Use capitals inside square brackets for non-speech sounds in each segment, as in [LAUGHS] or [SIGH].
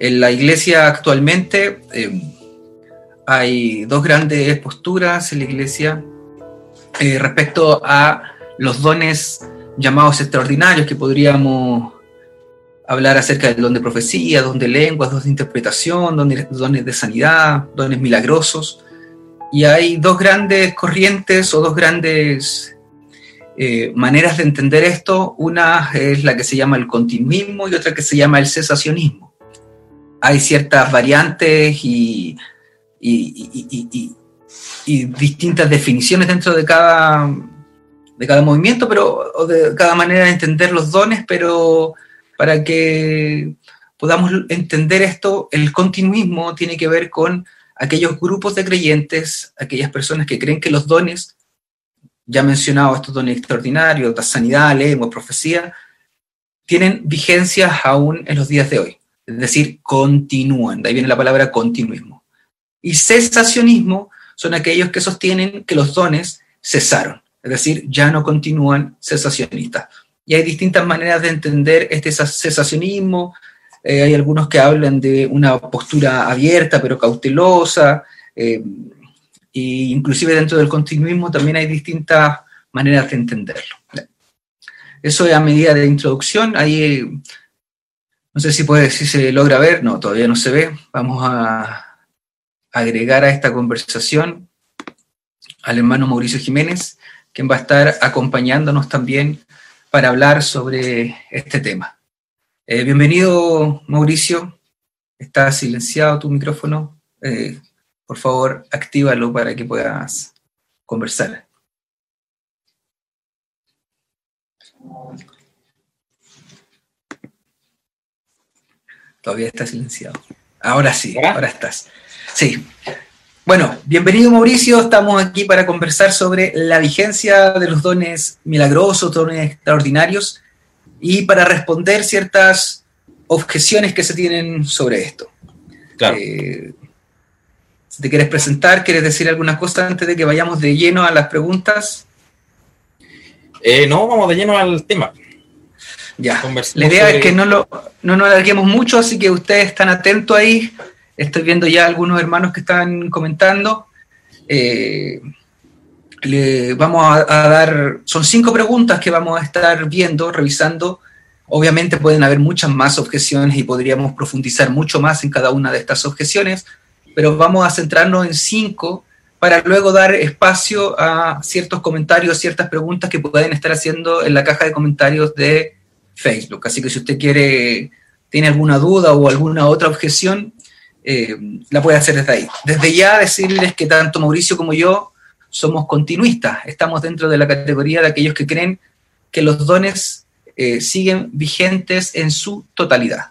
En la iglesia actualmente eh, hay dos grandes posturas en la iglesia eh, respecto a los dones llamados extraordinarios que podríamos hablar acerca del don de profecía, don de lenguas, don de interpretación, dones de sanidad, dones milagrosos. Y hay dos grandes corrientes o dos grandes eh, maneras de entender esto. Una es la que se llama el continuismo y otra que se llama el cesacionismo. Hay ciertas variantes y, distintas definiciones dentro de cada, de cada movimiento, pero, o de cada manera de entender los dones, pero para que podamos entender esto, el continuismo tiene que ver con aquellos grupos de creyentes, aquellas personas que creen que los dones, ya mencionado estos dones extraordinarios, sanidad, lengua, profecía, tienen vigencia aún en los días de hoy. Es decir, continúan. De ahí viene la palabra continuismo. Y cesacionismo son aquellos que sostienen que los dones cesaron. Es decir, ya no continúan cesacionistas y hay distintas maneras de entender este cesacionismo. Eh, hay algunos que hablan de una postura abierta pero cautelosa, e inclusive dentro del continuismo también hay distintas maneras de entenderlo. Eso es a medida de introducción. Ahí no sé si, puede, si se logra ver, no, todavía no se ve. Vamos a agregar a esta conversación al hermano Mauricio Jiménez, quien va a estar acompañándonos también para hablar sobre este tema. Eh, bienvenido, Mauricio. Está silenciado tu micrófono. Eh, por favor, actívalo para que puedas conversar. Todavía está silenciado. Ahora sí, ahora estás. Sí. Bueno, bienvenido Mauricio, estamos aquí para conversar sobre la vigencia de los dones milagrosos, dones extraordinarios, y para responder ciertas objeciones que se tienen sobre esto. Claro. Eh, si te quieres presentar, ¿quieres decir alguna cosa antes de que vayamos de lleno a las preguntas? Eh, no, vamos de lleno al tema. Ya, la idea es que no, lo, no nos alarguemos mucho, así que ustedes están atentos ahí Estoy viendo ya algunos hermanos que están comentando. Eh, le vamos a, dar, son cinco preguntas que vamos a estar viendo, revisando. Obviamente pueden haber muchas más objeciones y podríamos profundizar mucho más en cada una de estas objeciones, pero vamos a centrarnos en cinco para luego dar espacio a ciertos comentarios, ciertas preguntas que pueden estar haciendo en la caja de comentarios de Facebook. Así que si usted quiere, tiene alguna duda o alguna otra objeción, eh, la puede hacer desde ahí. Desde ya decirles que tanto Mauricio como yo somos continuistas, estamos dentro de la categoría de aquellos que creen que los dones eh, siguen vigentes en su totalidad.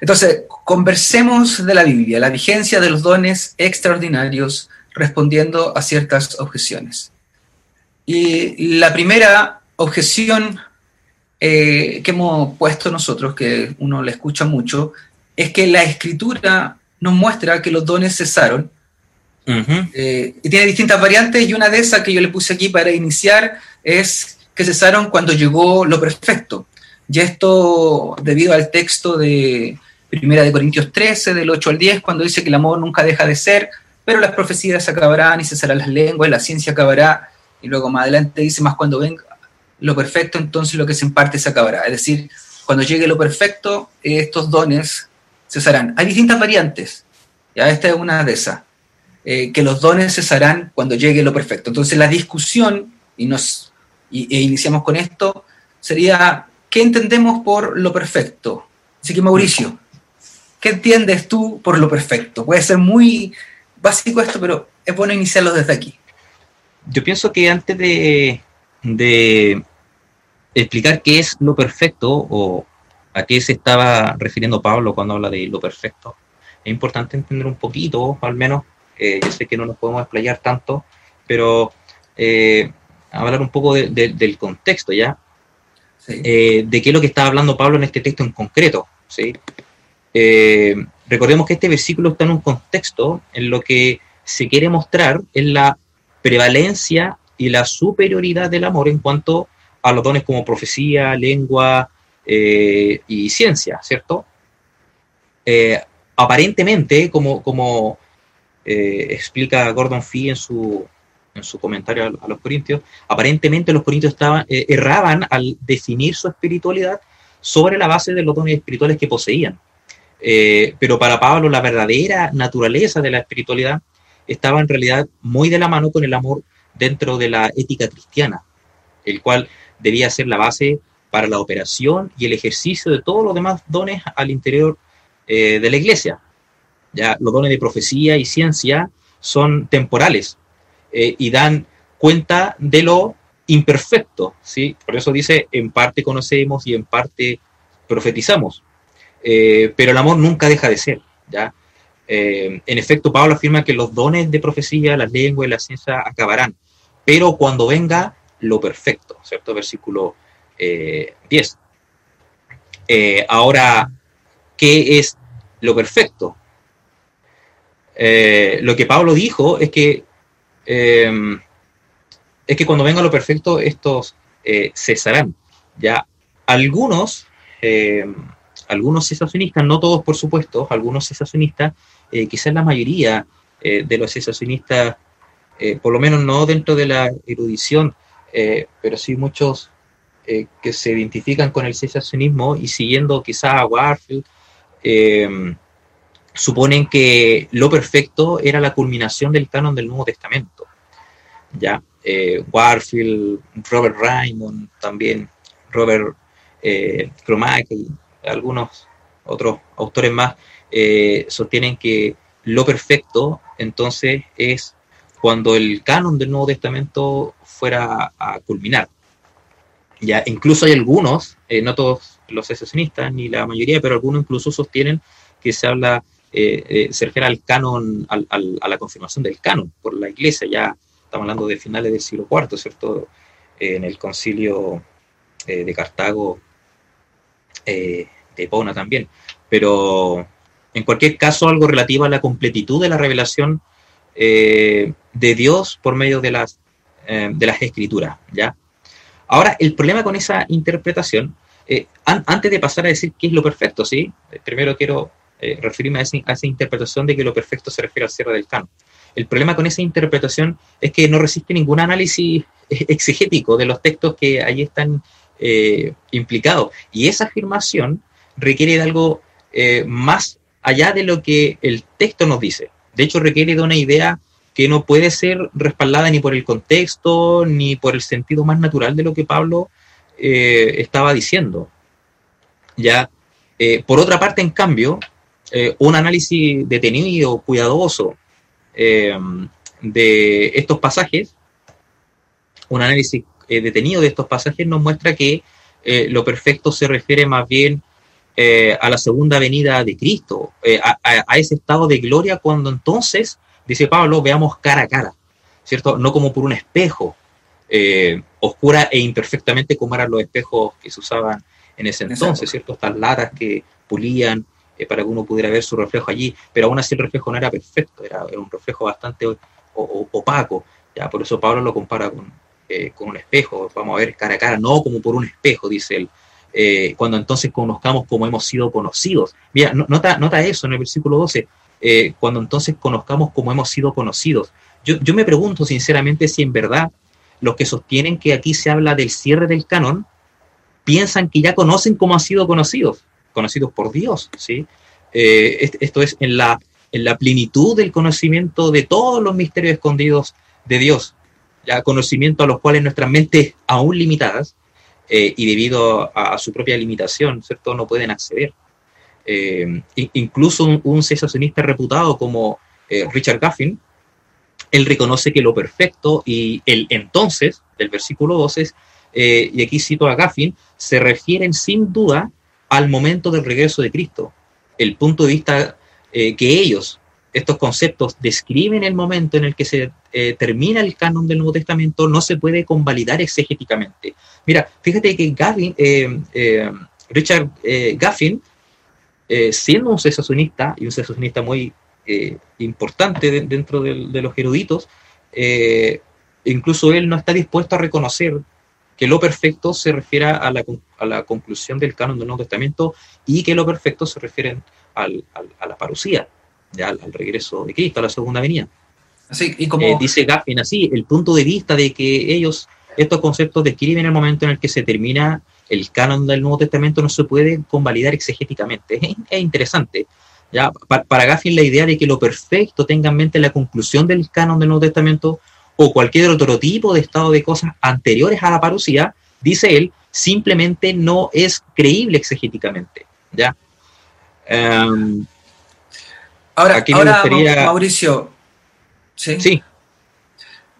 Entonces, conversemos de la Biblia, la vigencia de los dones extraordinarios respondiendo a ciertas objeciones. Y la primera objeción eh, que hemos puesto nosotros, que uno le escucha mucho, es que la escritura nos muestra que los dones cesaron. Eh, y tiene distintas variantes y una de esas que yo le puse aquí para iniciar es que cesaron cuando llegó lo perfecto. Y esto debido al texto de Primera de Corintios 13, del 8 al 10, cuando dice que el amor nunca deja de ser, pero las profecías acabarán y cesarán las lenguas, la ciencia acabará, y luego más adelante dice más cuando venga lo perfecto, entonces lo que se imparte se acabará. Es decir, cuando llegue lo perfecto, estos dones cesarán. Hay distintas variantes. Ya esta es una de esas. Eh, que los dones cesarán cuando llegue lo perfecto. Entonces la discusión, y, nos, e iniciamos con esto, sería, ¿qué entendemos por lo perfecto? Así que Mauricio, ¿qué entiendes tú por lo perfecto? Puede ser muy básico esto, pero es bueno iniciarlo desde aquí. Yo pienso que antes de, de explicar qué es lo perfecto o a qué se estaba refiriendo Pablo cuando habla de lo perfecto. Es importante entender un poquito, al menos, eh, yo sé que no nos podemos explayar tanto, pero eh, hablar un poco del contexto, ¿ya? Eh, de qué es lo que está hablando Pablo en este texto en concreto, ¿sí? recordemos que este versículo está en un contexto en lo que se quiere mostrar es la prevalencia y la superioridad del amor en cuanto a los dones como profecía, lengua, eh, y ciencia, ¿cierto? aparentemente, como, como explica Gordon Fee en su, en su comentario a, los corintios, aparentemente los corintios estaban, erraban al definir su espiritualidad sobre la base de los dones espirituales que poseían. Eh, pero para Pablo la verdadera naturaleza de la espiritualidad estaba en realidad muy de la mano con el amor dentro de la ética cristiana, el cual debía ser la base para la operación y el ejercicio de todos los demás dones al interior eh, de la iglesia. Ya los dones de profecía y ciencia son temporales eh, y dan cuenta de lo imperfecto, ¿sí? Por eso dice, en parte conocemos y en parte profetizamos. Eh, pero el amor nunca deja de ser, ¿ya? En efecto, Pablo afirma que los dones de profecía, la lengua y la ciencia acabarán, pero cuando venga lo perfecto, ¿cierto? Versículo 10. Eh, ahora, ¿qué es lo perfecto? lo que Pablo dijo es que es que cuando venga lo perfecto, estos cesarán. Ya algunos algunos cesacionistas, no todos por supuesto, algunos cesacionistas, eh, quizás la mayoría eh, de los cesacionistas, eh, por lo menos no dentro de la erudición, pero sí muchos que se identifican con el cesacionismo y siguiendo quizás a Warfield, suponen que lo perfecto era la culminación del canon del Nuevo Testamento. Ya, Warfield, Robert Raymond, también Robert eh, algunos otros autores más eh, sostienen que lo perfecto entonces es cuando el canon del Nuevo Testamento fuera a culminar. Ya, incluso hay algunos, eh, no todos los secesionistas, ni la mayoría, pero algunos incluso sostienen que se habla, eh, se refiere al canon, a la confirmación del canon por la iglesia, ya estamos hablando de finales del siglo IV, ¿cierto? en el concilio de Cartago eh, de Pona también, pero en cualquier caso algo relativo a la completitud de la revelación eh, de Dios por medio de las, eh, de las escrituras, ¿ya? Ahora, el problema con esa interpretación, antes de pasar a decir qué es lo perfecto, ¿sí? Primero quiero referirme a, esa interpretación de que lo perfecto se refiere al cierre del canon. El problema con esa interpretación es que no resiste ningún análisis [LAUGHS] exegético de los textos que allí están eh, implicado. Y esa afirmación requiere de algo eh, más allá de lo que el texto nos dice. De hecho, requiere de una idea que no puede ser respaldada ni por el contexto ni por el sentido más natural de lo que Pablo eh, estaba diciendo. Ya, por otra parte, en cambio, un análisis detenido, cuidadoso de estos pasajes, un análisis eh, detenido de estos pasajes nos muestra que eh, lo perfecto se refiere más bien eh, a la segunda venida de Cristo, a, ese estado de gloria cuando entonces, dice Pablo, veamos cara a cara, ¿cierto? No como por un espejo, oscura e imperfectamente como eran los espejos que se usaban en ese entonces, ¿cierto? Estas latas que pulían para que uno pudiera ver su reflejo allí, pero aún así el reflejo no era perfecto, era, un reflejo bastante opaco, ya por eso Pablo lo compara con, eh, con un espejo, vamos a ver cara a cara, no como por un espejo, dice él. Eh, cuando entonces conozcamos como hemos sido conocidos. Mira, nota, nota eso en el versículo 12, eh, cuando entonces conozcamos como hemos sido conocidos. Yo, yo me pregunto sinceramente si en verdad los que sostienen que aquí se habla del cierre del canon piensan que ya conocen cómo han sido conocidos, conocidos por Dios, ¿sí? esto es en la, en la plenitud del conocimiento de todos los misterios escondidos de Dios ya conocimiento a los cuales nuestras mentes aún limitadas eh, y debido a, su propia limitación, ¿cierto? No pueden acceder. Eh, incluso un, un, reputado como eh, Richard Gaffin, él reconoce que lo perfecto y el entonces, del versículo 12, y aquí cito a Gaffin, se refieren sin duda al momento del regreso de Cristo. El punto de vista que ellos estos conceptos describen el momento en el que se eh, termina el canon del Nuevo Testamento, no se puede convalidar exegéticamente. Mira, fíjate que Gavin, eh, eh, Richard Gaffin, siendo un cesacionista y un cesacionista muy importante dentro de, los eruditos, incluso él no está dispuesto a reconocer que lo perfecto se refiere a la, a la conclusión del canon del Nuevo Testamento y que lo perfecto se refiere al, a la parucía, ya al, regreso de Cristo, a la segunda venida. Así, y como... Eh, dice Gaffin así, el punto de vista de que ellos, estos conceptos describen el momento en el que se termina el canon del Nuevo Testamento, no se puede convalidar exegéticamente. Es, interesante. ¿ya? Para, para Gaffin la idea de que lo perfecto tenga en mente la conclusión del canon del Nuevo Testamento o cualquier otro tipo de estado de cosas anteriores a la parucía, dice él, simplemente no es creíble exegéticamente. ¿ya? Em, ahora, Mauricio, ¿sí?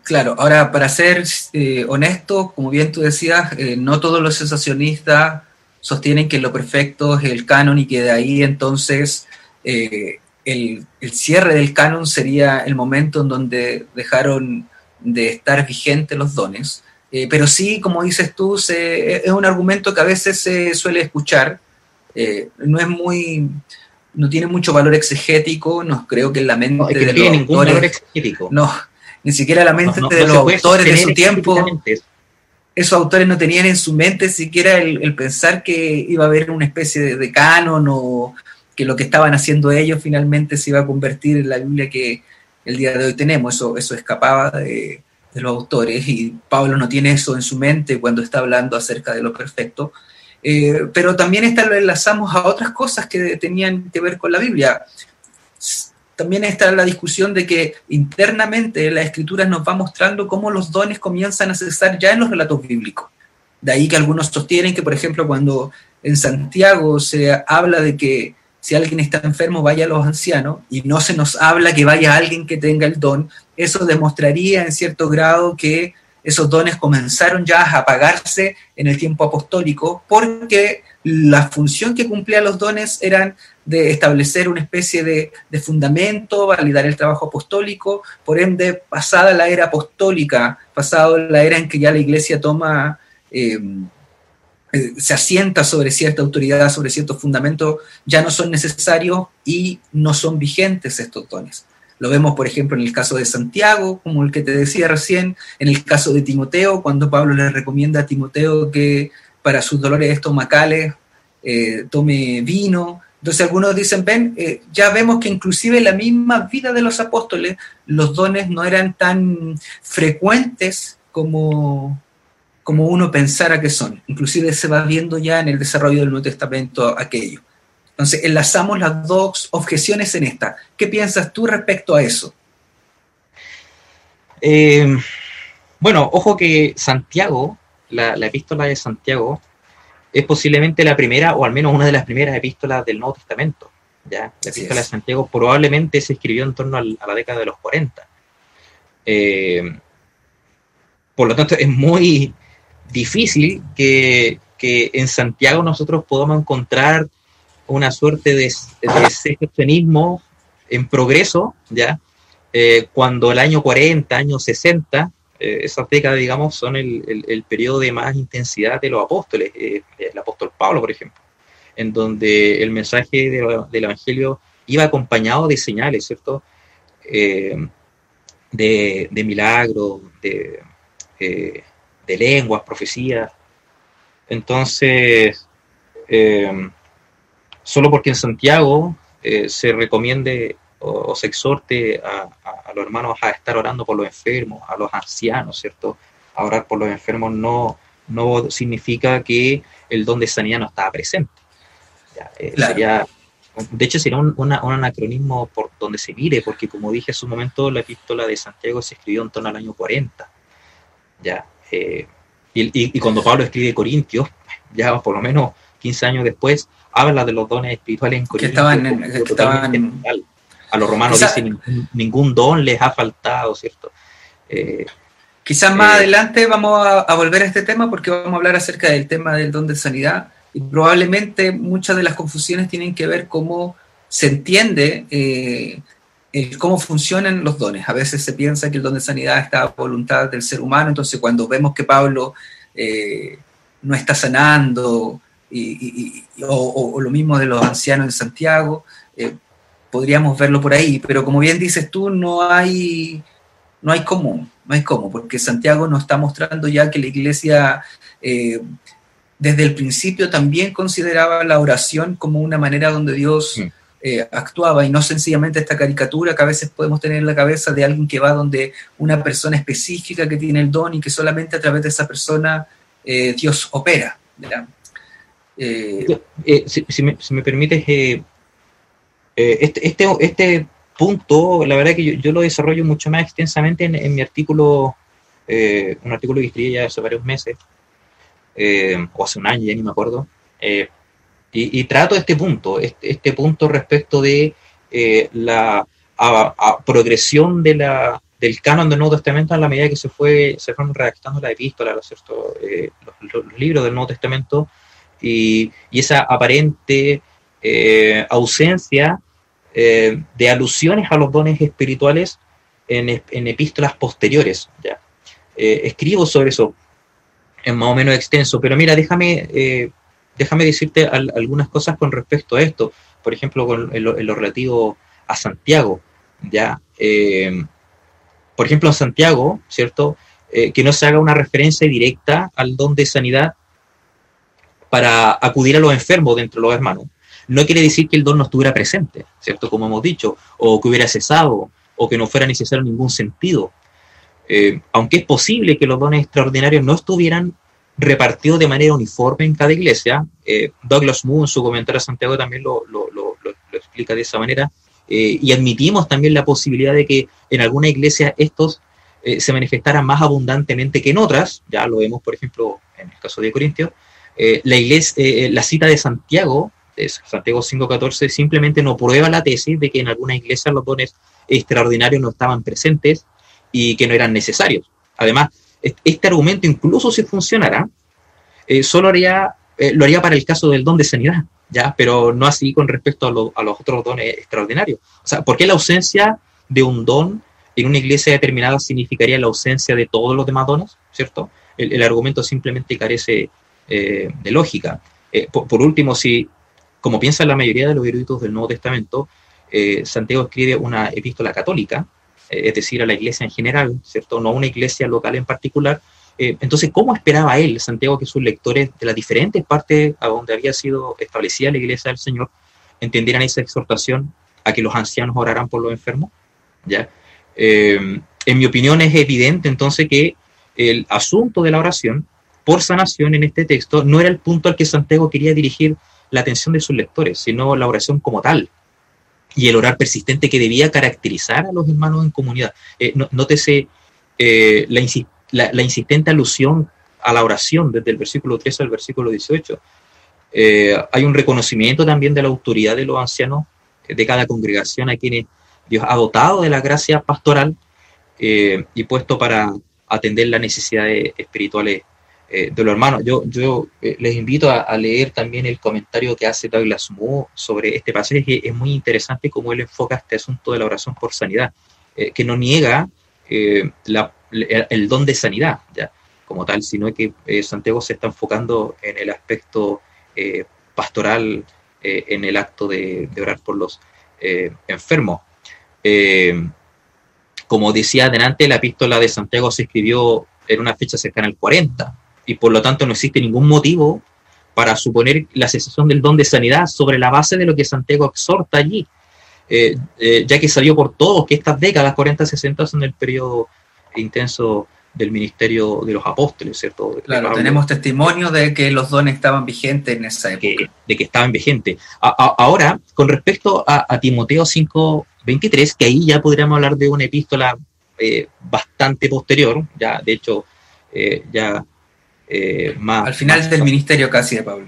Claro, ahora para ser eh, honesto, como bien tú decías, eh, no todos los sensacionistas sostienen que lo perfecto es el canon y que de ahí entonces eh, el, el, cierre del canon sería el momento en donde dejaron de estar vigentes los dones. Pero sí, como dices tú, es un argumento que a veces se suele escuchar. No es muy, no tiene mucho valor exegético, no creo que en la mente de los autores, no, ni siquiera la mente de los autores de su tiempo, esos autores no tenían en su mente siquiera el, pensar que iba a haber una especie de, de, canon o que lo que estaban haciendo ellos finalmente se iba a convertir en la Biblia que, el día de hoy tenemos. Eso, eso escapaba de, los autores y Pablo no tiene eso en su mente cuando está hablando acerca de lo perfecto. Eh, pero también está, lo enlazamos a otras cosas que tenían que ver con la Biblia. También está la discusión de que internamente la escritura nos va mostrando cómo los dones comienzan a cesar ya en los relatos bíblicos. De ahí que algunos sostienen que, por ejemplo, cuando en Santiago se habla de que si alguien está enfermo, vaya a los ancianos y no se nos habla que vaya alguien que tenga el don, eso demostraría en cierto grado que esos dones comenzaron ya a apagarse en el tiempo apostólico porque la función que cumplían los dones eran de establecer una especie de, fundamento, validar el trabajo apostólico, por ende, pasada la era apostólica, pasada la era en que ya la iglesia toma... Eh, eh, se asienta sobre cierta autoridad, sobre ciertos fundamentos, ya no son necesarios y no son vigentes estos dones. Lo vemos, por ejemplo, en el caso de Santiago, como el que te decía recién, en el caso de Timoteo, cuando Pablo le recomienda a Timoteo que para sus dolores estomacales eh, tome vino. Entonces algunos dicen, ven, eh, ya vemos que inclusive en la misma vida de los apóstoles los dones no eran tan frecuentes como, como uno pensara que son. Inclusive se va viendo ya en el desarrollo del Nuevo Testamento aquello. Entonces, enlazamos las dos objeciones en esta. ¿Qué piensas tú respecto a eso? Eh, bueno, ojo que Santiago, la, epístola de Santiago, es posiblemente la primera, o al menos una de las primeras epístolas del Nuevo Testamento. ¿ya? La epístola de Santiago probablemente se escribió en torno a la década de los 40. Eh, por lo tanto, es muy, difícil que, en Santiago nosotros podamos encontrar una suerte de, de en progreso, ¿ya? Eh, cuando el año 40, año 60, eh, esas décadas, digamos, son el, periodo de más intensidad de los apóstoles, eh, el apóstol Pablo, por ejemplo, en donde el mensaje del Evangelio iba acompañado de señales, ¿cierto? de, de milagros, de, de lenguas, profecías. Entonces, eh, solo porque en Santiago eh, se recomiende o, se exhorte a, los hermanos a estar orando por los enfermos, a los ancianos, ¿cierto? A orar por los enfermos no, no significa que el don de sanidad no estaba presente. Eh, de hecho, sería un, anacronismo por donde se mire, porque como dije hace un momento, la epístola de Santiago se escribió en torno al año 40. Ya, eh, y, cuando Pablo escribe Corintios, ya por lo menos 15 años después, habla de los dones espirituales en Corintios. Que estaban, A los romanos dicen, ningún, don les ha faltado, ¿cierto? Eh, Quizás más eh, adelante vamos a, volver a este tema porque vamos a hablar acerca del tema del don de sanidad y probablemente muchas de las confusiones tienen que ver cómo se entiende cómo funcionan los dones. A veces se piensa que el don de sanidad está a voluntad del ser humano, entonces cuando vemos que Pablo eh, no está sanando, o, lo mismo de los ancianos en Santiago, eh, podríamos verlo por ahí, pero como bien dices tú, no hay, no hay cómo, no hay cómo, porque Santiago nos está mostrando ya que la iglesia eh, desde el principio también consideraba la oración como una manera donde Dios eh, actuaba y no sencillamente esta caricatura que a veces podemos tener en la cabeza de alguien que va donde una persona específica que tiene el don y que solamente a través de esa persona eh, Dios opera. Si, me, si, me, permites, este, este, este, punto, la verdad que yo, lo desarrollo mucho más extensamente en, mi artículo, un artículo que escribí ya hace varios meses, o hace un año, ya ni me acuerdo, y, trato este punto, este, este punto respecto de eh, la progresión de la, del canon del Nuevo Testamento a la medida que se fue se fueron redactando la epístola, eh, los, libros del Nuevo Testamento y, esa aparente eh, de alusiones a los dones espirituales en, en epístolas posteriores. ¿ya? escribo sobre eso en más o menos extenso, pero mira, déjame déjame decirte algunas cosas con respecto a esto. Por ejemplo, con, en, lo, relativo a Santiago, ¿ya? Eh, por ejemplo, en Santiago, ¿cierto? Eh, que no se haga una referencia directa al don de sanidad para acudir a los enfermos dentro de los hermanos. No quiere decir que el don no estuviera presente, ¿cierto? Como hemos dicho, o que hubiera cesado, o que no fuera necesario en ningún sentido. Eh, aunque es posible que los dones extraordinarios no estuvieran repartido de manera uniforme en cada iglesia. Eh, Douglas Moon, en su comentario a Santiago, también lo, explica de esa manera. Eh, y admitimos también la posibilidad de que en alguna iglesia estos se manifestaran más abundantemente que en otras. Ya lo vemos, por ejemplo, en el caso de Corintios. la, iglesia, la cita de Santiago, Santiago 5.14, simplemente no prueba la tesis de que en alguna iglesia los dones extraordinarios no estaban presentes y que no eran necesarios. Además, este argumento, incluso si funcionara, eh, solo haría, eh, lo haría para el caso del don de sanidad, ¿ya? pero no así con respecto a, los otros dones extraordinarios. O sea, ¿por qué la ausencia de un don en una iglesia determinada significaría la ausencia de todos los demás dones? ¿Cierto? El, argumento simplemente carece eh, de lógica. Por, último, si, como piensa la mayoría de los eruditos del Nuevo Testamento, Santiago escribe una epístola católica, es decir, a la iglesia en general, ¿cierto? No a una iglesia local en particular. Eh, entonces, ¿cómo esperaba él, Santiago, que sus lectores de las diferentes partes a donde había sido establecida la iglesia del Señor entendieran esa exhortación a que los ancianos oraran por los enfermos? ¿Ya? Eh, en mi opinión es evidente entonces que el asunto de la oración por sanación en este texto no era el punto al que Santiago quería dirigir la atención de sus lectores, sino la oración como tal, y el orar persistente que debía caracterizar a los hermanos en comunidad. Eh, nótese eh, la, insistente alusión a la oración desde el versículo 13 al versículo 18. Eh, hay un reconocimiento también de la autoridad de los ancianos de cada congregación a quienes Dios ha dotado de la gracia pastoral y puesto para atender las necesidades espirituales eh, de los hermanos. Yo, yo eh, les invito a, leer también el comentario que hace Douglas Moore sobre este pasaje, es muy interesante cómo él enfoca este asunto de la oración por sanidad, eh, que no niega el don de sanidad, ya, como tal, sino que Santiago se está enfocando en el aspecto pastoral, en el acto de, de orar por los enfermos. como decía adelante, la epístola de Santiago se escribió en una fecha cercana al 40, y por lo tanto no existe ningún motivo para suponer la cesación del don de sanidad sobre la base de lo que Santiago exhorta allí, eh, eh, ya que salió por todos que estas décadas 40-60 son el periodo intenso del ministerio de los apóstoles, ¿cierto? Claro, tenemos testimonio de que los dones estaban vigentes en esa época. de que estaban vigentes. ahora, con respecto a, Timoteo 5.23, que ahí ya podríamos hablar de una epístola eh, bastante posterior, ya de hecho ya eh, más... Al final del ministerio casi de Pablo.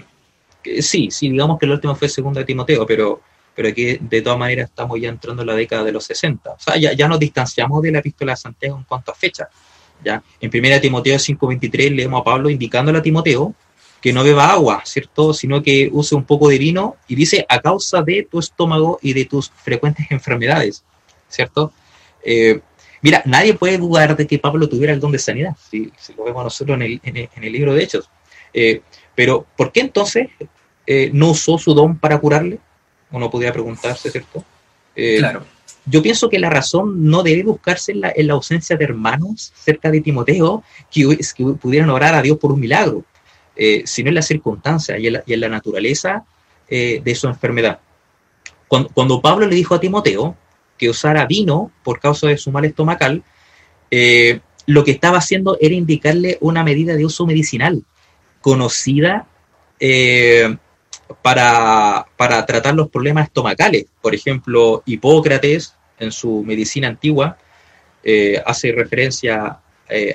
Sí, sí, digamos que el último fue segundo de Timoteo, pero, pero aquí de todas maneras estamos ya entrando en la década de los 60. O sea, ya, ya nos distanciamos de la epístola de Santiago en cuanto a fecha. ¿ya? En 1 Timoteo 5.23 leemos a Pablo indicándole a Timoteo que no beba agua, ¿cierto? Sino que use un poco de vino y dice a causa de tu estómago y de tus frecuentes enfermedades, ¿cierto? Eh, Mira, nadie puede dudar de que Pablo tuviera el don de sanidad, si, lo vemos nosotros en el, libro de Hechos. Eh, pero, ¿por qué entonces eh, no usó su don para curarle? Uno podría preguntarse, ¿cierto? Eh, claro. Yo pienso que la razón no debe buscarse en la, ausencia de hermanos cerca de Timoteo que, pudieran orar a Dios por un milagro, sino en la circunstancia y en la, naturaleza de su enfermedad. cuando, Pablo le dijo a Timoteo que usara vino por causa de su mal estomacal, eh, lo que estaba haciendo era indicarle una medida de uso medicinal conocida eh, para, tratar los problemas estomacales. Por ejemplo, Hipócrates, en su medicina antigua, eh, hace referencia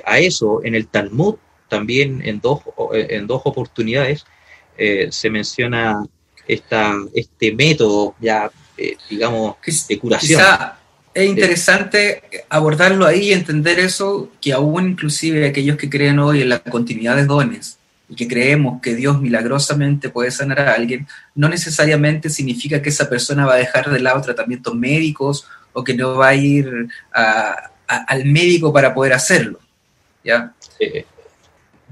a eso. En el Talmud, también en dos, en dos oportunidades, se menciona esta, este método ya, digamos, de curación. es interesante abordarlo ahí y entender eso, que aún inclusive aquellos que creen hoy en la continuidad de dones, y que creemos que Dios milagrosamente puede sanar a alguien, no necesariamente significa que esa persona va a dejar de lado tratamientos médicos o que no va a ir al médico para poder hacerlo. ¿ya? Eh,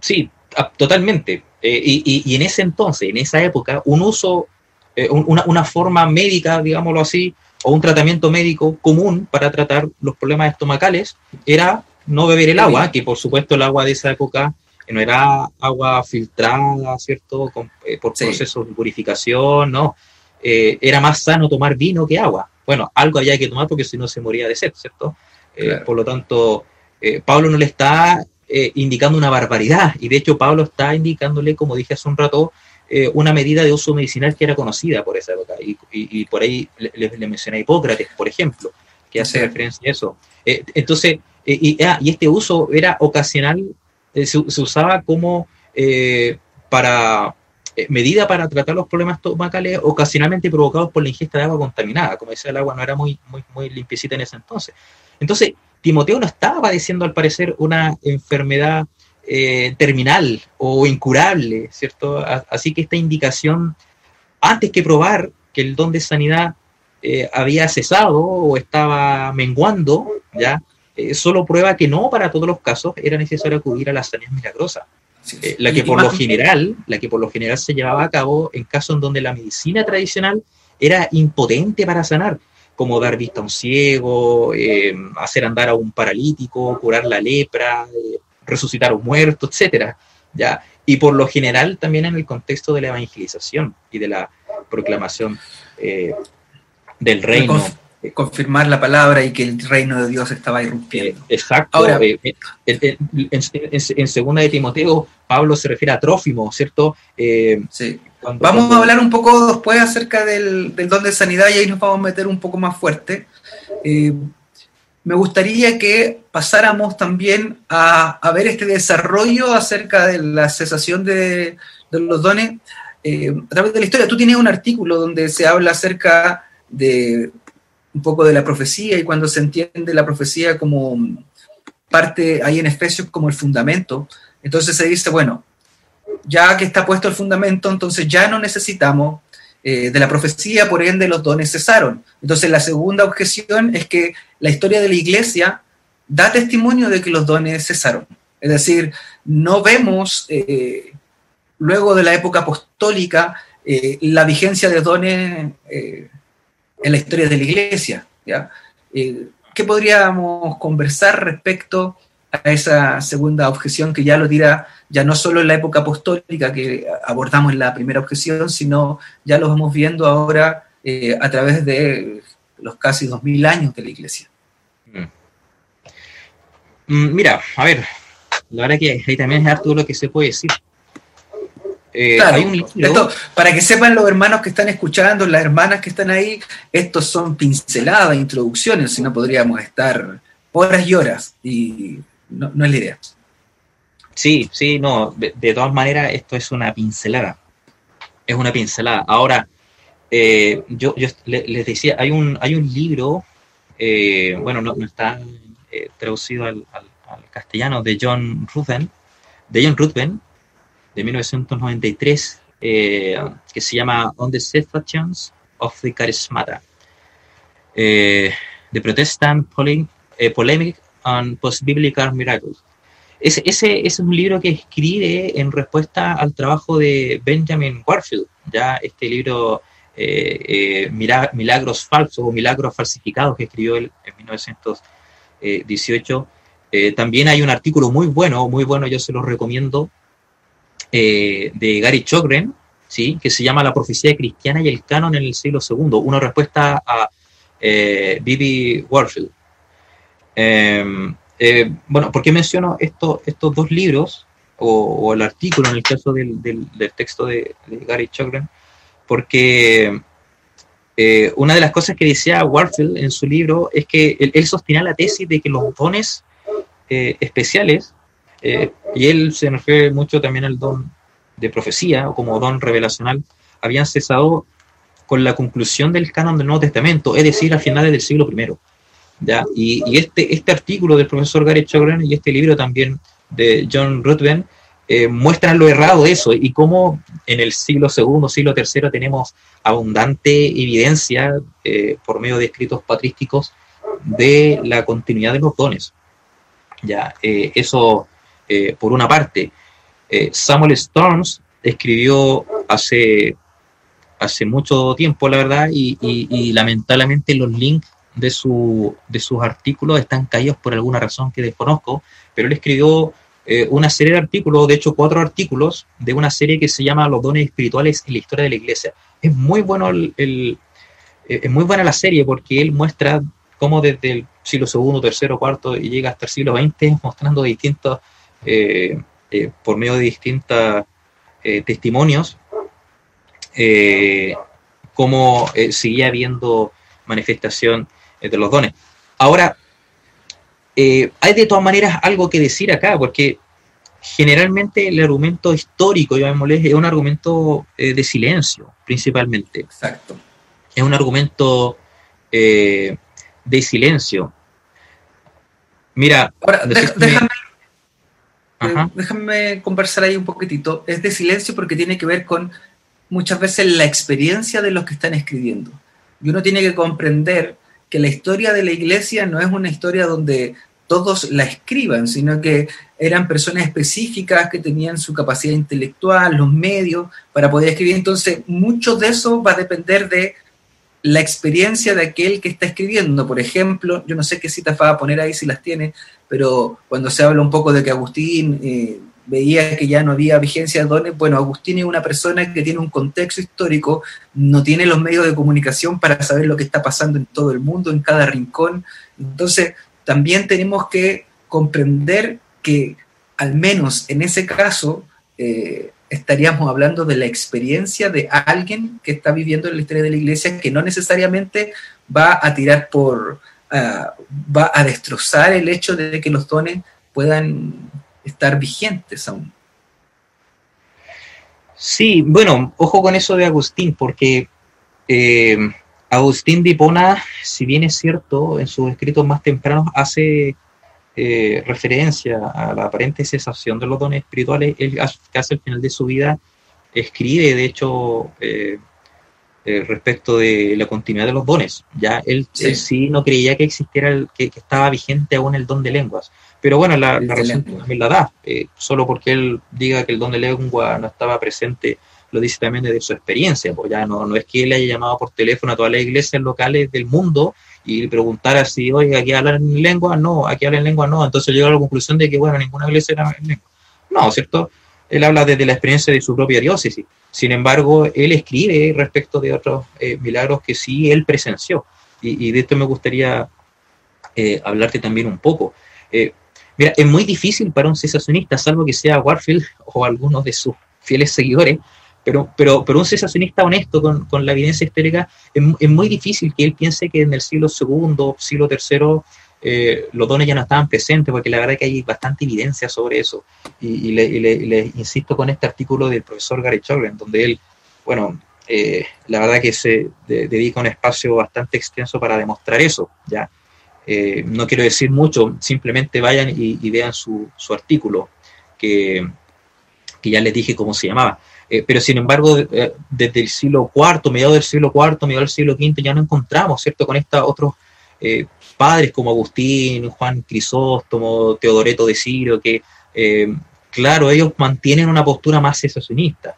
sí, totalmente. Eh, y, en ese entonces, en esa época, un uso, eh, una, una forma médica, digámoslo así, o un tratamiento médico común para tratar los problemas estomacales era no beber el agua, que por supuesto el agua de esa época no era agua filtrada, ¿cierto? Eh, por procesos de purificación, no. Eh, era más sano tomar vino que agua. Bueno, algo había que tomar porque si no se moría de sed, ¿cierto? Por lo tanto, Pablo no le está indicando una barbaridad y de hecho Pablo está indicándole, como dije hace un rato, una medida de uso medicinal que era conocida por esa época. Y, por ahí le, mencioné a Hipócrates, por ejemplo, que hace referencia a eso. entonces, ah, y, este uso era ocasional eh, se, usaba como eh, para eh, medida para tratar los problemas estomacales ocasionalmente provocados por la ingesta de agua contaminada. Como decía, el agua no era muy, muy, muy limpiecita en ese entonces. Entonces, Timoteo no estaba padeciendo, al parecer, una enfermedad terminal o incurable, ¿cierto? Así que esta indicación, antes que probar que el don de sanidad había cesado o estaba menguando, ¿ya? Eh, solo prueba que no para todos los casos era necesario acudir a la sanidad milagrosa. Eh, la que por lo general, la que por lo general se llevaba a cabo en casos en donde la medicina tradicional era impotente para sanar, como dar vista a un ciego, eh, hacer andar a un paralítico, curar la lepra, resucitar a un muerto, etcétera. ¿ya? Y por lo general también en el contexto de la evangelización y de la proclamación del reino confirmar la palabra y que el reino de Dios estaba irrumpiendo. Eh, exacto. Ahora, eh, eh, en, segunda de Timoteo, Pablo se refiere a Trófimo, ¿cierto? sí. vamos a hablar un poco después acerca del, don de sanidad y ahí nos vamos a meter un poco más fuerte. Me gustaría que pasáramos también a, ver este desarrollo acerca de la cesación de, los dones a través de la historia. Tú tienes un artículo donde se habla acerca de un poco de la profecía y cuando se entiende la profecía como parte ahí en Efesios como el fundamento, entonces se dice, bueno, ya que está puesto el fundamento, entonces ya no necesitamos eh, de la profecía, por ende los dones cesaron. Entonces la segunda objeción es que la historia de la iglesia da testimonio de que los dones cesaron. Es decir, no vemos eh, luego de la época apostólica eh, la vigencia de dones en la historia de la iglesia. ¿ya? ¿Qué podríamos conversar respecto a esa segunda objeción que ya lo dirá, ya no solo en la época apostólica que abordamos en la primera objeción, sino ya lo vamos viendo ahora eh, a través de los casi dos mil años de la iglesia? Mm. Mm, mira, a ver, la verdad que ahí también es harto lo que se puede decir. Eh, para que sepan los hermanos que están escuchando, las hermanas que están ahí, estos son pinceladas, introducciones, si no podríamos estar horas y horas, y no, es la idea. Sí, sí, no, de, todas maneras esto es una pincelada, es una pincelada. Ahora, eh, yo, les decía, hay un, hay un libro, eh, bueno, no, está traducido al, castellano, de John Ruthven, de John Ruthven, de 1993 eh, que se llama On the Chance of the Charismata, eh, The Protestant eh, Polemic on Post-Biblical Miracles. Ese, ese, es un libro que escribe en respuesta al trabajo de Benjamin Warfield, ya este libro Milagros Falsos o Milagros Falsificados que escribió él en 1918. también hay un artículo muy bueno, muy bueno, yo se lo recomiendo, eh, de Gary Chogren, ¿sí? que se llama La profecía cristiana y el canon en el siglo II, una respuesta a eh, Bibi Warfield. Em, eh, bueno, ¿por qué menciono estos dos libros o, el artículo en el caso del, texto de, Gary Chogren? Porque eh, una de las cosas que decía Warfield en su libro es que él, él sostenía la tesis de que los dones eh, especiales, y él se refiere mucho también al don de profecía o como don revelacional, habían cesado con la conclusión del canon del Nuevo Testamento, es decir, a finales del siglo I. ¿ya? Y, este, este artículo del profesor Gary Chogren y este libro también de John Ruthven eh, muestran lo errado de eso y cómo en el siglo II, siglo III tenemos abundante evidencia eh, por medio de escritos patrísticos de la continuidad de los dones. Ya, eh, eso por una parte. Samuel Storms escribió hace hace mucho tiempo, la verdad, y, lamentablemente los links de, su, de sus artículos están caídos por alguna razón que desconozco, pero él escribió eh, una serie de artículos, de hecho cuatro artículos, de una serie que se llama Los dones espirituales en la historia de la iglesia. Es muy bueno el, eh, es muy buena la serie porque él muestra cómo desde el siglo segundo, tercero, cuarto y llega hasta el siglo XX mostrando distintos, eh, por medio de distintos testimonios, cómo seguía habiendo manifestación de los dones. Ahora, eh, hay de todas maneras algo que decir acá, porque generalmente el argumento histórico, llamémosle, es un argumento de silencio, principalmente. Exacto. Es un argumento de silencio. Mira, Ahora, déjame, déjame conversar ahí un poquitito. Es de silencio porque tiene que ver con muchas veces la experiencia de los que están escribiendo. Y uno tiene que comprender que la historia de la iglesia no es una historia donde todos la escriban, sino que eran personas específicas que tenían su capacidad intelectual, los medios para poder escribir. Entonces, mucho de eso va a depender de la experiencia de aquel que está escribiendo. Por ejemplo, yo no sé qué citas va a poner ahí si las tiene, pero cuando se habla un poco de que Agustín eh, veía que ya no había vigencia de dones, bueno, Agustín es una persona que tiene un contexto histórico, no tiene los medios de comunicación para saber lo que está pasando en todo el mundo, en cada rincón. Entonces, también tenemos que comprender que al menos en ese caso eh, estaríamos hablando de la experiencia de alguien que está viviendo en la historia de la iglesia que no necesariamente va a tirar por, ah, va a destrozar el hecho de que los dones puedan estar vigentes aún. Sí, bueno, ojo con eso de Agustín, porque eh, Agustín de si bien es cierto, en sus escritos más tempranos hace eh, referencia a la aparente cesación de los dones espirituales, él casi al final de su vida escribe, de hecho, eh, respecto de la continuidad de los dones. Ya él sí, no creía que existiera, el, que, estaba vigente aún el don de lenguas. Pero bueno, la, razón también la da. Eh, solo porque él diga que el don de lengua no estaba presente, lo dice también desde su experiencia. Pues ya no, no es que él haya llamado por teléfono a todas las iglesias locales del mundo y preguntara si, oye, aquí hablan en lengua, no, aquí hablan en lengua, no. Entonces llegó a la conclusión de que, bueno, ninguna iglesia era en lengua. No, ¿cierto? Él habla desde la experiencia de su propia diócesis. Sin embargo, él escribe respecto de otros eh, milagros que sí él presenció. Y, de esto me gustaría eh, hablarte también un poco. Eh, Mira, es muy difícil para un cesacionista, salvo que sea Warfield o algunos de sus fieles seguidores, pero, pero, pero un cesacionista honesto con, con la evidencia histórica, es, es, muy difícil que él piense que en el siglo II, siglo III, eh, los dones ya no estaban presentes, porque la verdad que hay bastante evidencia sobre eso. Y, le, insisto con este artículo del profesor Gary Chogren, donde él, bueno, eh, la verdad que se dedica un espacio bastante extenso para demostrar eso, ¿ya? Eh, no quiero decir mucho, simplemente vayan y, vean su, artículo, que, ya les dije cómo se llamaba. Pero sin embargo, desde el siglo IV, mediados del siglo IV, mediados del siglo V, ya no encontramos, ¿cierto?, con estos otros padres como Agustín, Juan Crisóstomo, Teodoreto de Ciro, que, claro, ellos mantienen una postura más cesacionista.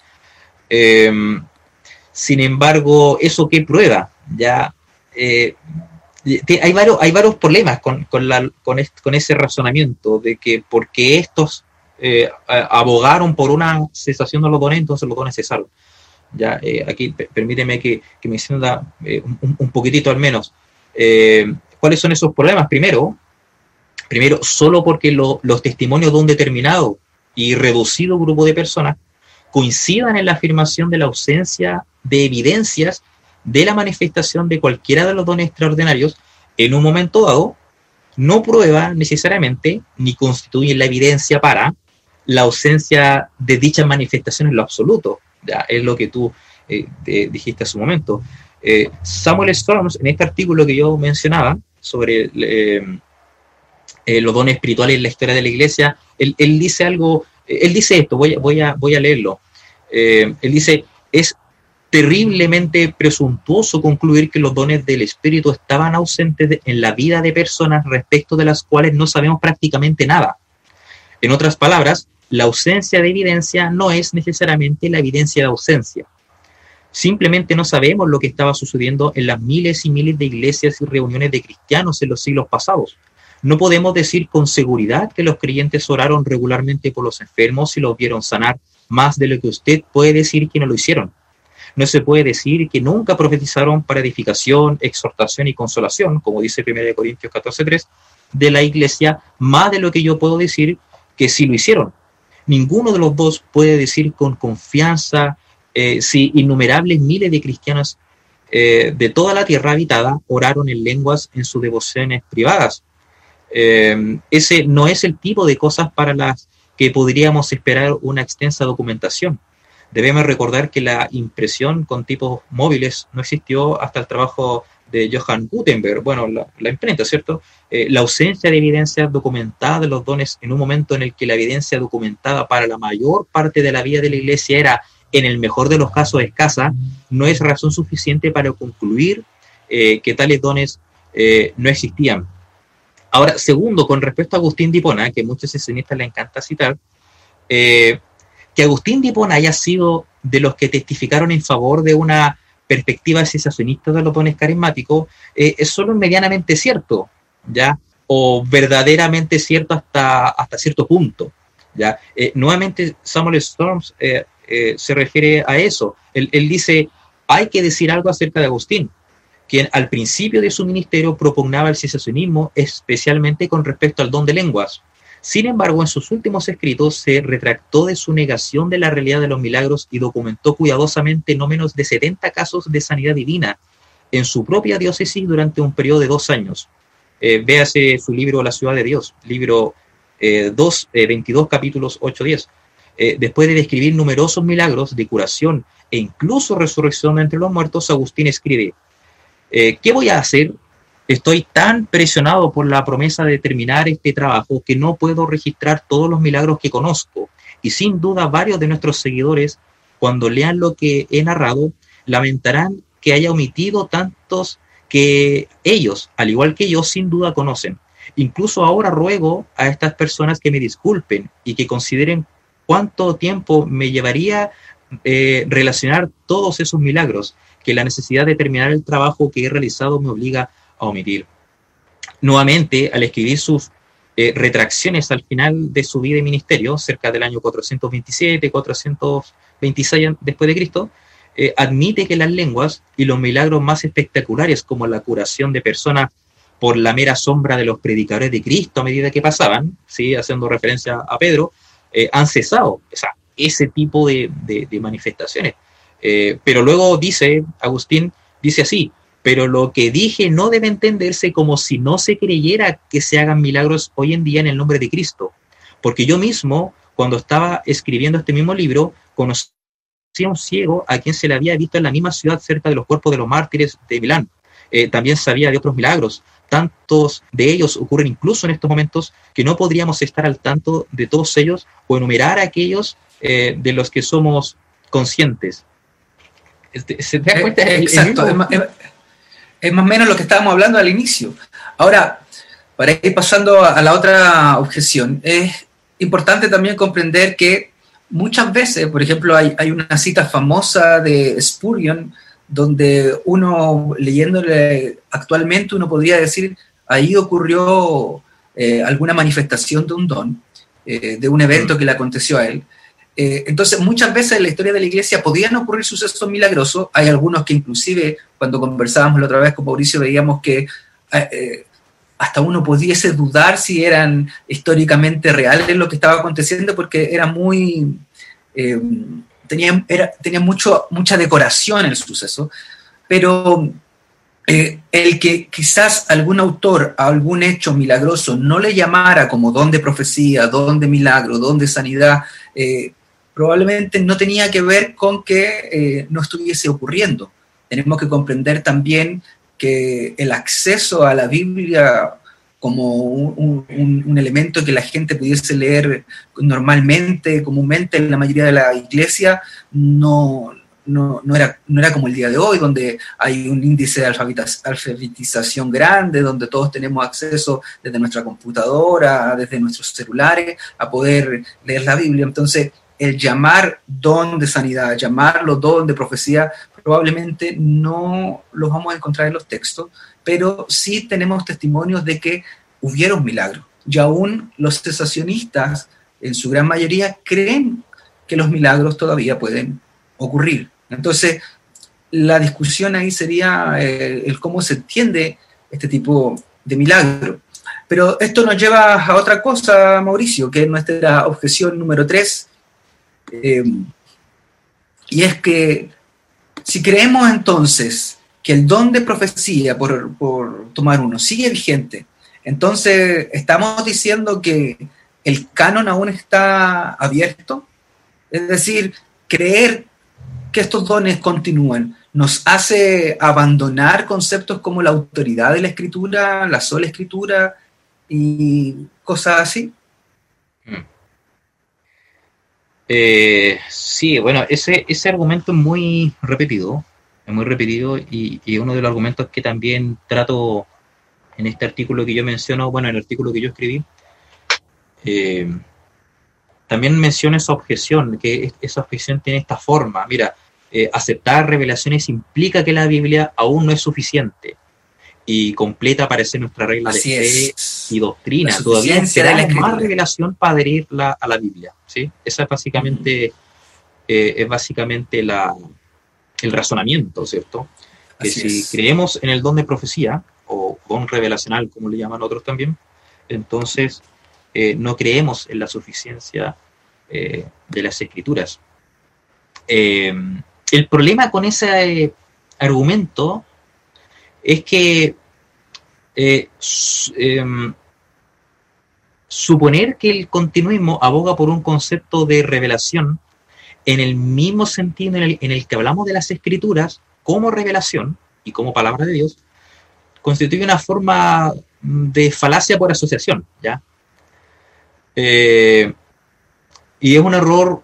sin embargo, ¿eso qué prueba? Ya hay varios, hay varios problemas con, con, la, con, con, ese razonamiento de que porque estos eh, abogaron por una cesación de los dones, entonces los dones cesaron. Ya, eh, aquí permíteme que, me encienda eh, un, poquitito al menos. ¿Cuáles son esos problemas? Primero, primero solo porque los testimonios de un determinado y reducido grupo de personas coincidan en la afirmación de la ausencia de evidencias de la manifestación de cualquiera de los dones extraordinarios en un momento dado, no prueba necesariamente ni constituye la evidencia para la ausencia de dichas manifestaciones en lo absoluto. Es lo que tú eh, dijiste hace un momento. Eh, Samuel Storms, en este artículo que yo mencionaba sobre eh, los dones espirituales en la historia de la iglesia, él, dice algo, él dice esto, voy, a, voy a leerlo. él dice, es terriblemente presuntuoso concluir que los dones del Espíritu estaban ausentes en la vida de personas respecto de las cuales no sabemos prácticamente nada. En otras palabras, la ausencia de evidencia no es necesariamente la evidencia de ausencia. Simplemente no sabemos lo que estaba sucediendo en las miles y miles de iglesias y reuniones de cristianos en los siglos pasados. No podemos decir con seguridad que los creyentes oraron regularmente por los enfermos y los vieron sanar más de lo que usted puede decir que no lo hicieron. No se puede decir que nunca profetizaron para edificación, exhortación y consolación, como dice 1 Corintios 14.3, de la iglesia, más de lo que yo puedo decir que sí lo hicieron. Ninguno de los dos puede decir con confianza eh, si innumerables miles de cristianos eh, de toda la tierra habitada oraron en lenguas en sus devociones privadas. Eh, ese no es el tipo de cosas para las que podríamos esperar una extensa documentación. Debemos recordar que la impresión con tipos móviles no existió hasta el trabajo de Johann Gutenberg, bueno, la, imprenta, ¿cierto? La ausencia de evidencia documentada de los dones en un momento en el que la evidencia documentada para la mayor parte de la vida de la iglesia era, en el mejor de los casos, escasa, no es razón suficiente para concluir eh, que tales dones eh, no existían. Ahora, segundo, con respecto a Agustín Dipona, que muchos sesionistas le encanta citar, que Agustín Dipona haya sido de los que testificaron en favor de una perspectiva cesacionista de los dones carismáticos eh, es solo medianamente cierto, ¿ya? O verdaderamente cierto hasta, hasta cierto punto, ¿ya? Eh, nuevamente Samuel Storms eh, se refiere a eso. Él, dice, hay que decir algo acerca de Agustín, quien al principio de su ministerio propugnaba el cesacionismo, especialmente con respecto al don de lenguas. Sin embargo, en sus últimos escritos se retractó de su negación de la realidad de los milagros y documentó cuidadosamente no menos de 70 casos de sanidad divina en su propia diócesis durante un periodo de dos años. Eh, véase su libro La ciudad de Dios, libro 2, eh, 22 eh, capítulos 8-10. Después de describir numerosos milagros de curación e incluso resurrección entre los muertos, Agustín escribe, ¿qué voy a hacer Estoy tan presionado por la promesa de terminar este trabajo que no puedo registrar todos los milagros que conozco. Y sin duda varios de nuestros seguidores, cuando lean lo que he narrado, lamentarán que haya omitido tantos que ellos, al igual que yo, sin duda conocen. Incluso ahora ruego a estas personas que me disculpen y que consideren cuánto tiempo me llevaría eh, relacionar todos esos milagros, que la necesidad de terminar el trabajo que he realizado me obliga a omitir. Nuevamente, al escribir sus eh, retracciones al final de su vida y ministerio, cerca del año 427, 426 después de Cristo, eh, admite que las lenguas y los milagros más espectaculares, como la curación de personas por la mera sombra de los predicadores de Cristo a medida que pasaban, ¿sí? haciendo referencia a Pedro, eh, han cesado. O ese tipo de, manifestaciones. pero luego dice Agustín, dice así, pero lo que dije no debe entenderse como si no se creyera que se hagan milagros hoy en día en el nombre de Cristo. Porque yo mismo, cuando estaba escribiendo este mismo libro, conocí a un ciego a quien se le había visto en la misma ciudad cerca de los cuerpos de los mártires de Milán. Eh, también sabía de otros milagros. Tantos de ellos ocurren incluso en estos momentos que no podríamos estar al tanto de todos ellos o enumerar aquellos eh, de los que somos conscientes. ¿Se te da cuenta? Eh, exacto es más o menos lo que estábamos hablando al inicio. Ahora, para ir pasando a la otra objeción, es importante también comprender que muchas veces, por ejemplo, hay, una cita famosa de Spurgeon donde uno, leyéndole actualmente, uno podría decir, ahí ocurrió eh, alguna manifestación de un don, eh, de un evento mm. que le aconteció a él. Eh, entonces, muchas veces en la historia de la iglesia podían ocurrir sucesos milagrosos. Hay algunos que inclusive, cuando conversábamos la otra vez con Mauricio, veíamos que hasta uno pudiese dudar si eran históricamente reales lo que estaba aconteciendo, porque era muy... tenía, era, tenía mucho, mucha decoración el suceso, pero el que quizás algún autor a algún hecho milagroso no le llamara como don de profecía, don de milagro, don de sanidad, probablemente no tenía que ver con que eh, no estuviese ocurriendo. Tenemos que comprender también que el acceso a la Biblia como un, elemento que la gente pudiese leer normalmente, comúnmente en la mayoría de la iglesia, no, no, era, no era como el día de hoy, donde hay un índice de alfabetización grande, donde todos tenemos acceso desde nuestra computadora, desde nuestros celulares, a poder leer la Biblia. Entonces, el llamar don de sanidad, llamarlo don de profecía, probablemente no los vamos a encontrar en los textos, pero sí tenemos testimonios de que hubieron milagros. Y aún los cesacionistas, en su gran mayoría, creen que los milagros todavía pueden ocurrir. Entonces, la discusión ahí sería eh, el, cómo se entiende este tipo de milagro. Pero esto nos lleva a otra cosa, Mauricio, que es nuestra objeción número tres, eh, y es que si creemos entonces que el don de profecía, por, tomar uno, sigue vigente, entonces estamos diciendo que el canon aún está abierto. Es decir, creer que estos dones continúan nos hace abandonar conceptos como la autoridad de la escritura, la sola escritura y cosas así. Eh, sí, bueno, ese, ese argumento es muy repetido, es muy repetido y, uno de los argumentos que también trato en este artículo que yo menciono, bueno, en el artículo que yo escribí, eh, también menciona esa objeción, que esa objeción tiene esta forma. Mira, eh, aceptar revelaciones implica que la Biblia aún no es suficiente y completa parece nuestra regla de fe y doctrina. Todavía será más revelación para adherirla a la Biblia. ¿sí? Esa es básicamente, eh, es básicamente la, el razonamiento, ¿cierto? Que si creemos en el don de profecía, o don revelacional, como le llaman otros también, entonces eh, no creemos en la suficiencia eh, de las escrituras. el problema con ese argumento es que eh, em, suponer que el continuismo aboga por un concepto de revelación en el mismo sentido en el, que hablamos de las escrituras como revelación y como palabra de Dios, constituye una forma de falacia por asociación, ¿ya? Eh, y es un error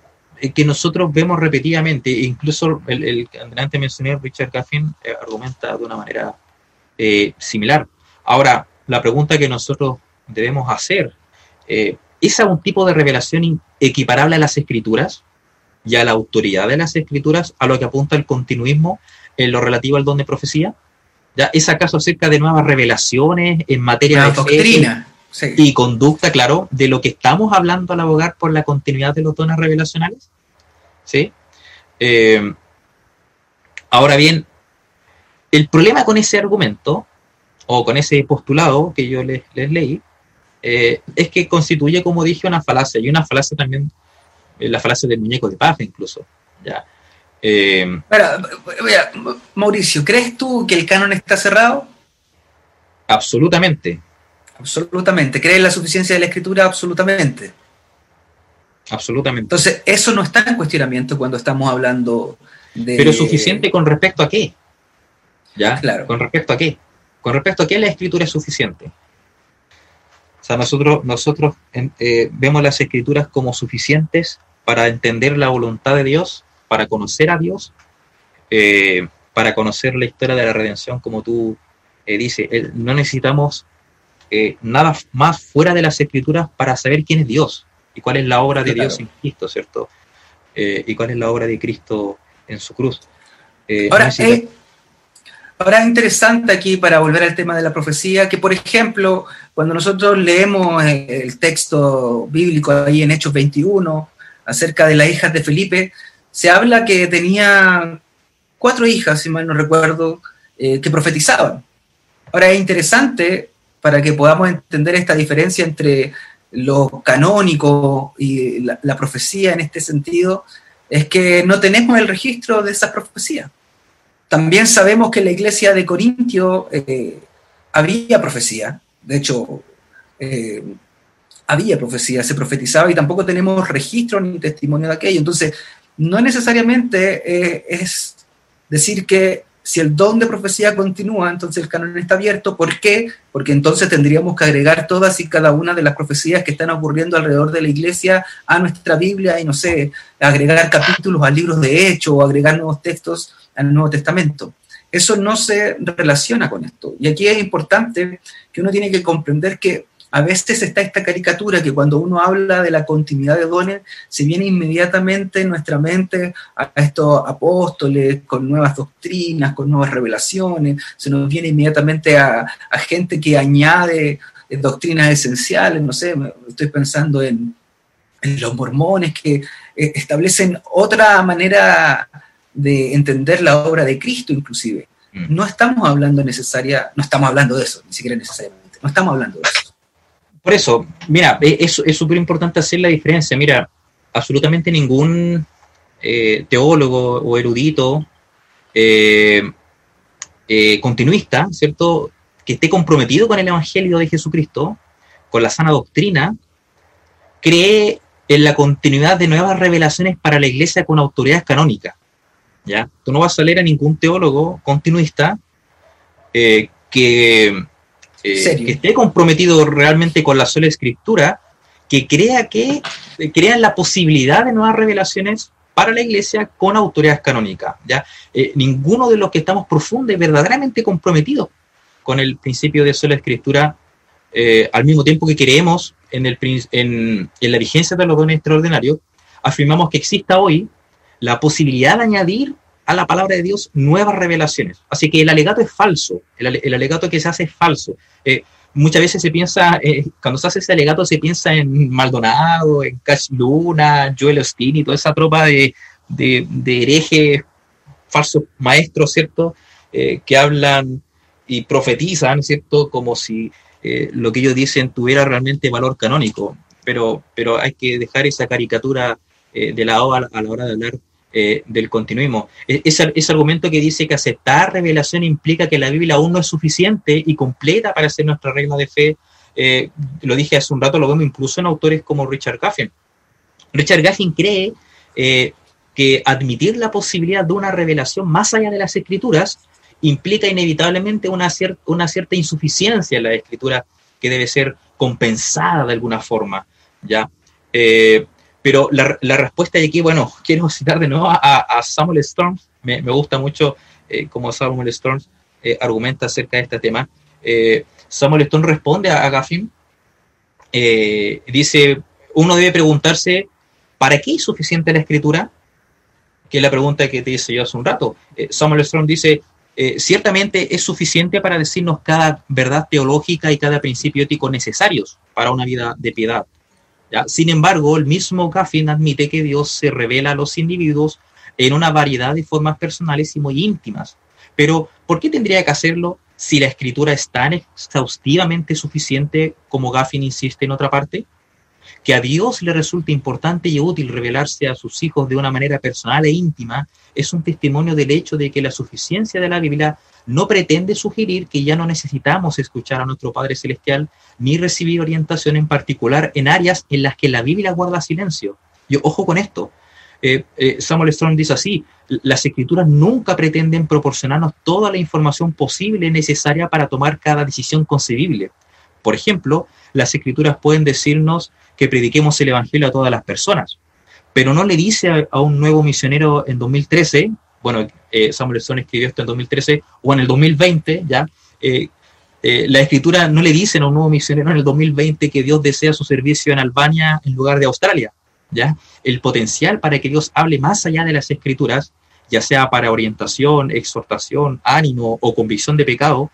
que nosotros vemos repetidamente, incluso el, el antes mencioné, Richard Gaffin, eh, argumenta de una manera eh, similar. Ahora, la pregunta que nosotros debemos hacer, eh, ¿es algún tipo de revelación equiparable a las escrituras y a la autoridad de las escrituras, a lo que apunta el continuismo en lo relativo al don de profecía? ¿Ya? ¿Es acaso acerca de nuevas revelaciones en materia de doctrina y conducta, claro, de lo que estamos hablando al abogar por la continuidad de los dones revelacionales? ¿Sí? Eh, ahora bien, el problema con ese argumento, o con ese postulado que yo les, leí, eh, es que constituye, como dije, una falacia, y una falacia también, la falacia del muñeco de paja incluso. ¿ya? Eh, Mauricio, ¿crees tú que el canon está cerrado? Absolutamente. Absolutamente. ¿Crees en la suficiencia de la escritura? Absolutamente. Absolutamente. Entonces, eso no está en cuestionamiento cuando estamos hablando de... Pero suficiente con respecto a qué? ¿Ya? Claro. ¿Con respecto a qué? Con respecto a qué la escritura es suficiente. O sea, nosotros, nosotros eh, vemos las escrituras como suficientes para entender la voluntad de Dios, para conocer a Dios, eh, para conocer la historia de la redención, como tú eh, dices. no necesitamos nada más fuera de las escrituras para saber quién es Dios y cuál es la obra de Dios en Cristo, ¿cierto? y cuál es la obra de Cristo en su cruz. Ahora, Ahora es interesante aquí, para volver al tema de la profecía, que por ejemplo, cuando nosotros leemos el texto bíblico ahí en Hechos 21, acerca de las hijas de Felipe, se habla que tenía cuatro hijas, si mal no recuerdo, eh, que profetizaban. Ahora es interesante para que podamos entender esta diferencia entre lo canónico y la, profecía en este sentido, es que no tenemos el registro de esas profecías. También sabemos que en la iglesia de Corintio eh, había profecía, de hecho, eh, había profecía, se profetizaba y tampoco tenemos registro ni testimonio de aquello. Entonces, no necesariamente eh, es decir que si el don de profecía continúa, entonces el canon está abierto. ¿Por qué? Porque entonces tendríamos que agregar todas y cada una de las profecías que están ocurriendo alrededor de la iglesia a nuestra Biblia y no sé, agregar capítulos a libros de hecho o agregar nuevos textos al Nuevo Testamento. Eso no se relaciona con esto. Y aquí es importante que uno tiene que comprender que a veces está esta caricatura que cuando uno habla de la continuidad de dones, se viene inmediatamente en nuestra mente a estos apóstoles con nuevas doctrinas, con nuevas revelaciones, se nos viene inmediatamente a, gente que añade eh, doctrinas esenciales, no sé, estoy pensando en, los mormones que eh, establecen otra manera de entender la obra de Cristo inclusive. Mm. No estamos hablando necesaria, no estamos hablando de eso, ni siquiera necesariamente, no estamos hablando de eso. Por eso, mira, e, es súper importante hacer la diferencia. Mira, absolutamente ningún eh, teólogo o erudito eh, eh, continuista, ¿cierto?, que esté comprometido con el Evangelio de Jesucristo, con la sana doctrina, cree en la continuidad de nuevas revelaciones para la iglesia con autoridades canónicas. ¿ya? Tú no vas a leer a ningún teólogo continuista que eh, que esté comprometido realmente con la sola escritura, que crea que eh, crean la posibilidad de nuevas revelaciones para la iglesia con autoridad canónica. ¿ya? Eh, ninguno de los que estamos profundos y verdaderamente comprometidos con el principio de sola escritura, al mismo tiempo que creemos en, el, en, en la vigencia de los dones extraordinarios, afirmamos que exista hoy la posibilidad de añadir a la palabra de Dios nuevas revelaciones. Así que el alegato es falso, el, alegato que se hace es falso. Eh, muchas veces se piensa, eh, cuando se hace ese alegato se piensa en Maldonado, en Cash Luna, Joel Osteen y toda esa tropa de, de, herejes, falsos maestros, ¿cierto? Eh, que hablan y profetizan, ¿cierto? Como si lo que ellos dicen tuviera realmente valor canónico. Pero, pero hay que dejar esa caricatura de lado a la hora de hablar eh, del continuismo. E-, ese, argumento que dice que aceptar revelación implica que la Biblia aún no es suficiente y completa para ser nuestra regla de fe, eh, lo dije hace un rato, lo vemos incluso en autores como Richard Gaffin. Richard Gaffin cree eh, que admitir la posibilidad de una revelación más allá de las escrituras implica inevitablemente una, una cierta insuficiencia en la escritura que debe ser compensada de alguna forma. ¿ya? Pero la, respuesta de aquí, bueno, [LAUGHS] quiero citar de nuevo a, Samuel Storms. Me, gusta mucho eh, cómo Samuel Storms eh, argumenta acerca de este tema. Eh, Samuel Storms responde a, Gaffin. dice, uno debe preguntarse, ¿para qué es suficiente la escritura? Que es la pregunta que te hice yo hace un rato. Samuel Storms dice, ciertamente es suficiente para decirnos cada verdad teológica y cada principio ético necesarios para una vida de piedad. Sin embargo, el mismo Gaffin admite que Dios se revela a los individuos en una variedad de formas personales y muy íntimas. Pero, ¿por qué tendría que hacerlo si la escritura es tan exhaustivamente suficiente como Gaffin insiste en otra parte? Que a Dios le resulte importante y útil revelarse a sus hijos de una manera personal e íntima es un testimonio del hecho de que la suficiencia de la Biblia no pretende sugerir que ya no necesitamos escuchar a nuestro Padre Celestial ni recibir orientación en particular en áreas en las que la Biblia guarda silencio. Yo, ojo con esto. Eh, eh, Samuel Strong dice así, las escrituras nunca pretenden proporcionarnos toda la información posible necesaria para tomar cada decisión concebible. Por ejemplo, las escrituras pueden decirnos que prediquemos el Evangelio a todas las personas, pero no le dice a, un nuevo misionero en 2013, bueno, eh, Samuel Stone escribió esto en 2013, o en el 2020, ya, eh, eh, la escritura no le dice a un nuevo misionero en el 2020 que Dios desea su servicio en Albania en lugar de Australia, ya. El potencial para que Dios hable más allá de las escrituras, ya sea para orientación, exhortación, ánimo o convicción de pecado,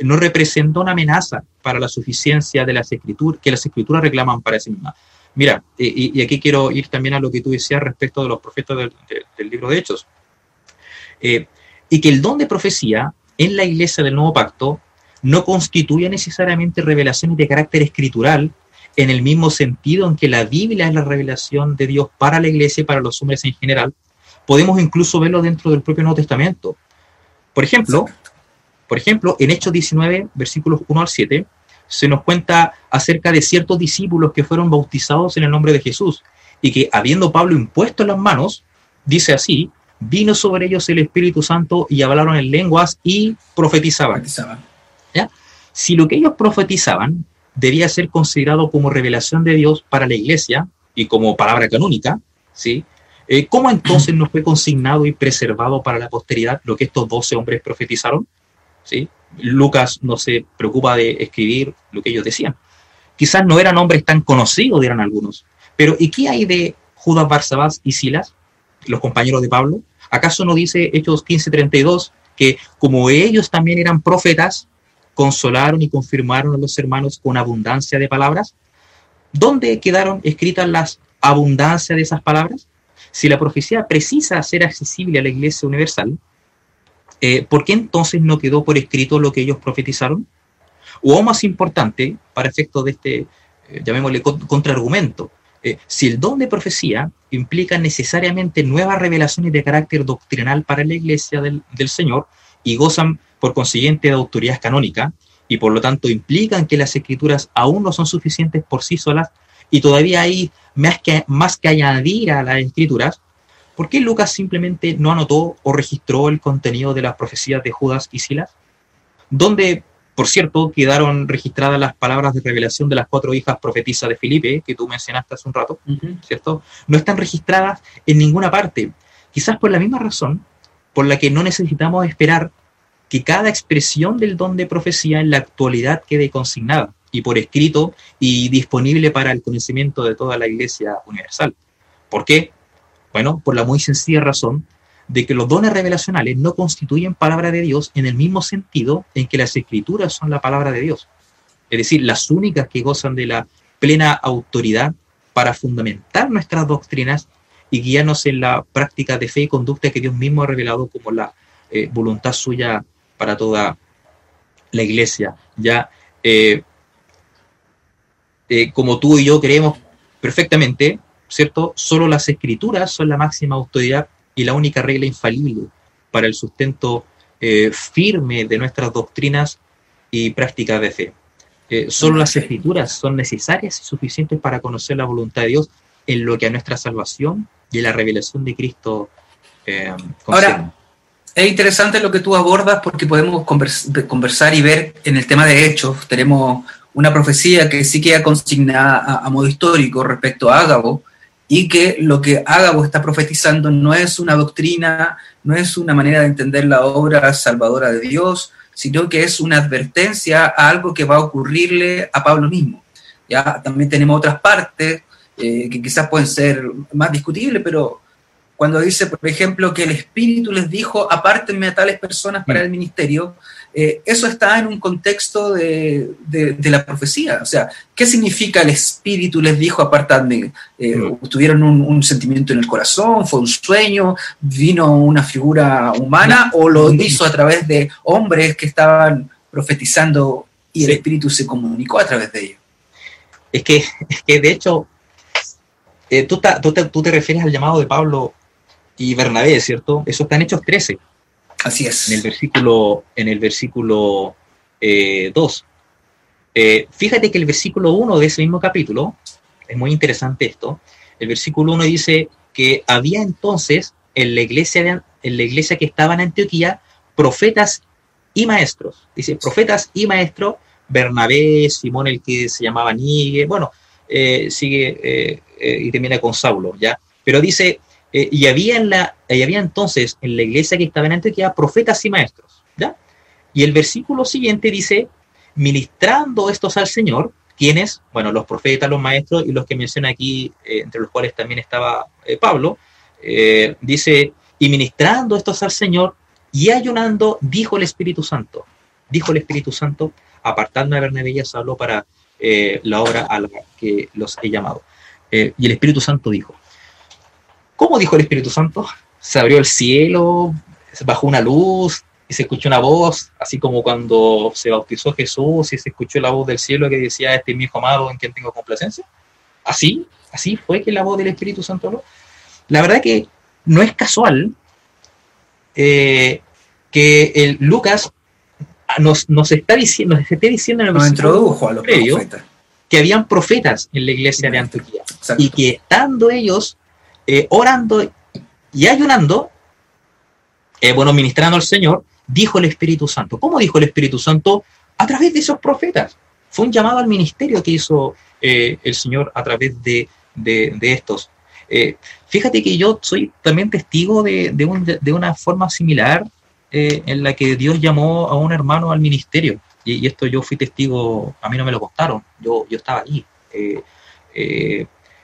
no representa una amenaza para la suficiencia de las escrituras que las escrituras reclaman para sí mismas. Mira, y, aquí quiero ir también a lo que tú decías respecto de los profetas del, libro de Hechos. Eh, y que el don de profecía en la iglesia del nuevo pacto no constituye necesariamente revelaciones de carácter escritural en el mismo sentido en que la Biblia es la revelación de Dios para la iglesia y para los hombres en general. Podemos incluso verlo dentro del propio Nuevo Testamento. Por ejemplo, por ejemplo, en Hechos 19, versículos 1 al 7, se nos cuenta acerca de ciertos discípulos que fueron bautizados en el nombre de Jesús y que habiendo Pablo impuesto las manos, dice así, vino sobre ellos el Espíritu Santo y hablaron en lenguas y profetizaban. ¿Ya? Si lo que ellos profetizaban debía ser considerado como revelación de Dios para la iglesia y como palabra canónica, ¿sí? Eh, ¿Cómo entonces no fue consignado y preservado para la posteridad lo que estos doce hombres profetizaron? ¿Sí? Lucas no se preocupa de escribir lo que ellos decían. Quizás no eran hombres tan conocidos, dirán algunos. Pero ¿y qué hay de Judas Barsabás y Silas, los compañeros de Pablo? ¿Acaso no dice Hechos 15:32 que como ellos también eran profetas, consolaron y confirmaron a los hermanos con abundancia de palabras? ¿Dónde quedaron escritas las abundancias de esas palabras? Si la profecía precisa ser accesible a la iglesia universal, eh, ¿por qué entonces no quedó por escrito lo que ellos profetizaron? O más importante, para efectos de este, eh, llamémosle contraargumento, eh, si el don de profecía implica necesariamente nuevas revelaciones de carácter doctrinal para la iglesia del, del Señor y gozan por consiguiente de autoridad canónica y por lo tanto implican que las escrituras aún no son suficientes por sí solas y todavía hay más que, más que añadir a las escrituras, ¿Por qué Lucas simplemente no anotó o registró el contenido de las profecías de Judas y Silas? Donde, por cierto, quedaron registradas las palabras de revelación de las cuatro hijas profetisas de Felipe, que tú mencionaste hace un rato, ¿cierto? No están registradas en ninguna parte. Quizás por la misma razón por la que no necesitamos esperar que cada expresión del don de profecía en la actualidad quede consignada y por escrito y disponible para el conocimiento de toda la Iglesia universal. ¿Por qué? Bueno, por la muy sencilla razón de que los dones revelacionales no constituyen palabra de Dios en el mismo sentido en que las escrituras son la palabra de Dios. Es decir, las únicas que gozan de la plena autoridad para fundamentar nuestras doctrinas y guiarnos en la práctica de fe y conducta que Dios mismo ha revelado como la eh, voluntad suya para toda la iglesia. Ya, eh, eh, como tú y yo creemos perfectamente, ¿cierto? Solo las escrituras son la máxima autoridad y la única regla infalible para el sustento eh, firme de nuestras doctrinas y prácticas de fe. Eh, solo las escrituras son necesarias y suficientes para conocer la voluntad de Dios en lo que a nuestra salvación y a la revelación de Cristo eh, Ahora, es interesante lo que tú abordas porque podemos conversar y ver en el tema de hechos. Tenemos una profecía que sí queda consignada a, a modo histórico respecto a Ágabo, y que lo que Ágabo está profetizando no es una doctrina, no es una manera de entender la obra salvadora de Dios, sino que es una advertencia a algo que va a ocurrirle a Pablo mismo. Ya también tenemos otras partes eh, que quizás pueden ser más discutibles, pero cuando dice, por ejemplo, que el Espíritu les dijo, apártenme a tales personas para mm. el ministerio, eh, eso está en un contexto de, la profecía. O sea, ¿qué significa el Espíritu les dijo, apartadme? Eh, mm. ¿Tuvieron un, sentimiento en el corazón? ¿Fue un sueño? ¿Vino una figura humana? ¿O lo hizo a través de hombres que estaban profetizando y el Espíritu se comunicó a través de ellos? Es que, que de hecho, eh, tú, te, tú, te, refieres al llamado de Pablo y Bernabé, ¿cierto? Eso está en Hechos 13. Así es. En el versículo, en el versículo 2. Eh, eh, fíjate que el versículo 1 de ese mismo capítulo, es muy interesante esto, el versículo 1 dice que había entonces en la iglesia, en la iglesia que estaba en Antioquía profetas y maestros. Dice, profetas y maestros, Bernabé, Simón el que se llamaba Nigue, bueno, eh, sigue y termina con Saulo, ¿ya? Pero dice, eh, y, había en la, había entonces en la iglesia que estaba en Antioquía profetas y maestros. ¿ya? Y el versículo siguiente dice, ministrando estos al Señor, quienes, bueno, los profetas, los maestros y los que menciona aquí, eh, entre los cuales también estaba eh, Pablo, dice, y ministrando estos al Señor y ayunando, dijo el Espíritu Santo, dijo el Espíritu Santo, apartando a Bernabé y a para la obra a la que los he llamado. y el Espíritu Santo dijo. ¿Cómo dijo el Espíritu Santo? Se abrió el cielo, se bajó una luz y se escuchó una voz, así como cuando se bautizó Jesús y se escuchó la voz del cielo que decía, este es mi hijo amado en quien tengo complacencia. Así, así fue que la voz del Espíritu Santo habló. La verdad que no es casual eh, que el Lucas nos, está diciendo, nos esté diciendo en el nos introdujo a los profetas. que habían profetas en la iglesia de Antioquía y que estando ellos eh, orando y ayunando, eh, bueno, ministrando al Señor, dijo el Espíritu Santo. ¿Cómo dijo el Espíritu Santo? A través de esos profetas. Fue un llamado al ministerio que hizo eh, el Señor a través de, estos. Eh, fíjate que yo soy también testigo de, una forma similar en la que Dios llamó a un hermano al ministerio. Y, esto yo fui testigo, a mí no me lo contaron, yo, yo estaba allí.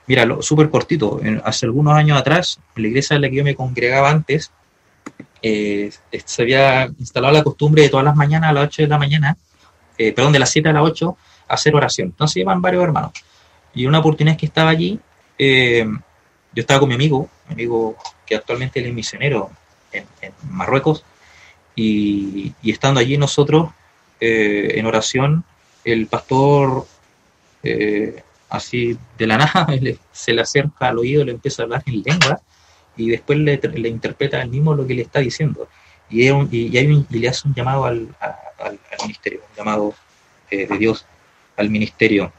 Mira, súper cortito, hace algunos años atrás, en la iglesia en la que yo me congregaba antes, eh, se había instalado la costumbre de todas las mañanas a las 8 de la mañana, eh, perdón, de las 7 a las 8, hacer oración. Entonces iban varios hermanos. Y una oportunidad que estaba allí, eh, yo estaba con mi amigo, mi amigo que actualmente es misionero en, Marruecos, y, estando allí nosotros en oración, el pastor así de la [LAUGHS] nada se le acerca al oído, le empieza a hablar en lengua y después le, le interpreta al mismo lo que le está diciendo. Y, y, hay un, le hace un llamado al, al, ministerio, un llamado eh, de Dios al ministerio.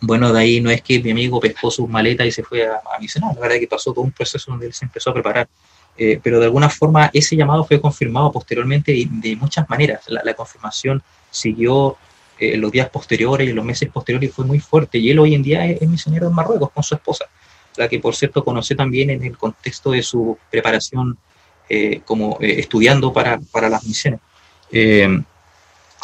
Bueno, de ahí no es que mi amigo pescó sus maletas y se fue a, a misionar, la verdad es que pasó todo un proceso donde él se empezó a preparar. Eh, pero de alguna forma ese llamado fue confirmado posteriormente de, de muchas maneras. La, confirmación siguió en los días posteriores y en los meses posteriores fue muy fuerte. Y él hoy en día es, es misionero en Marruecos con su esposa la que por cierto conocí también en el contexto de su preparación eh, como eh, estudiando para, las misiones. Eh,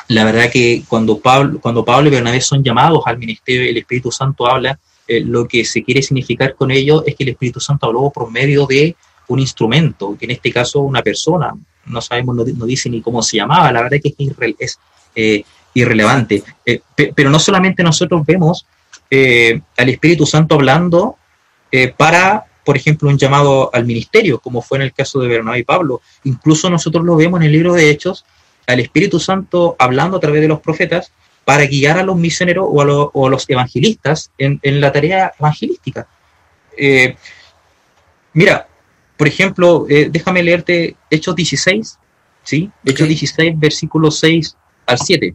la verdad que cuando Pablo, cuando Pablo y Bernabé son llamados al ministerio, el Espíritu Santo habla, lo que se quiere significar con ello es que el Espíritu Santo habló por medio de un instrumento, que en este caso una persona, no sabemos, no, dice ni cómo se llamaba, la verdad que es, es irrelevante. pero no solamente nosotros vemos al Espíritu Santo hablando eh, para, por ejemplo, un llamado al ministerio, como fue en el caso de Bernabé y Pablo. Incluso nosotros lo vemos en el libro de Hechos, al Espíritu Santo hablando a través de los profetas para guiar a los misioneros o a, los evangelistas en, la tarea evangelística. Eh, mira, por ejemplo, eh, déjame leerte Hechos 16, ¿sí? Hechos 16, versículo 6 al 7.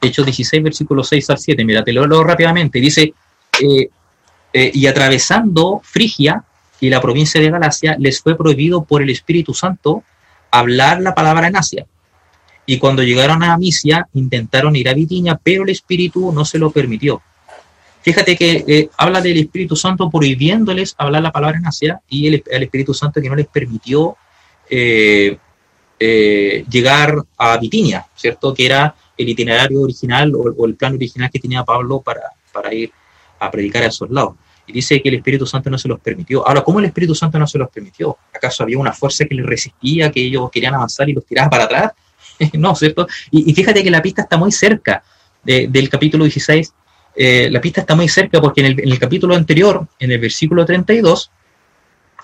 Hechos 16, versículo 6 al 7. Mira, te lo leo rápidamente. Dice, eh, y atravesando Frigia y la provincia de Galacia, les fue prohibido por el Espíritu Santo hablar la palabra en Asia. Y cuando llegaron a Misia, intentaron ir a Bitinia, pero el Espíritu no se lo permitió. Fíjate que eh, habla del Espíritu Santo prohibiéndoles hablar la palabra en Asia y el, Espíritu Santo que no les permitió eh, llegar a Bitinia, ¿cierto? Que era el itinerario original o, el plan original que tenía Pablo para, para ir a predicar a esos lados. Y dice que el Espíritu Santo no se los permitió. Ahora, ¿cómo el Espíritu Santo no se los permitió? ¿Acaso había una fuerza que les resistía, que ellos querían avanzar y los tiraba para atrás? [LAUGHS] no, ¿cierto? Y, fíjate que la pista está muy cerca del capítulo 16. Eh, la pista está muy cerca porque en el, capítulo anterior, en el versículo 32,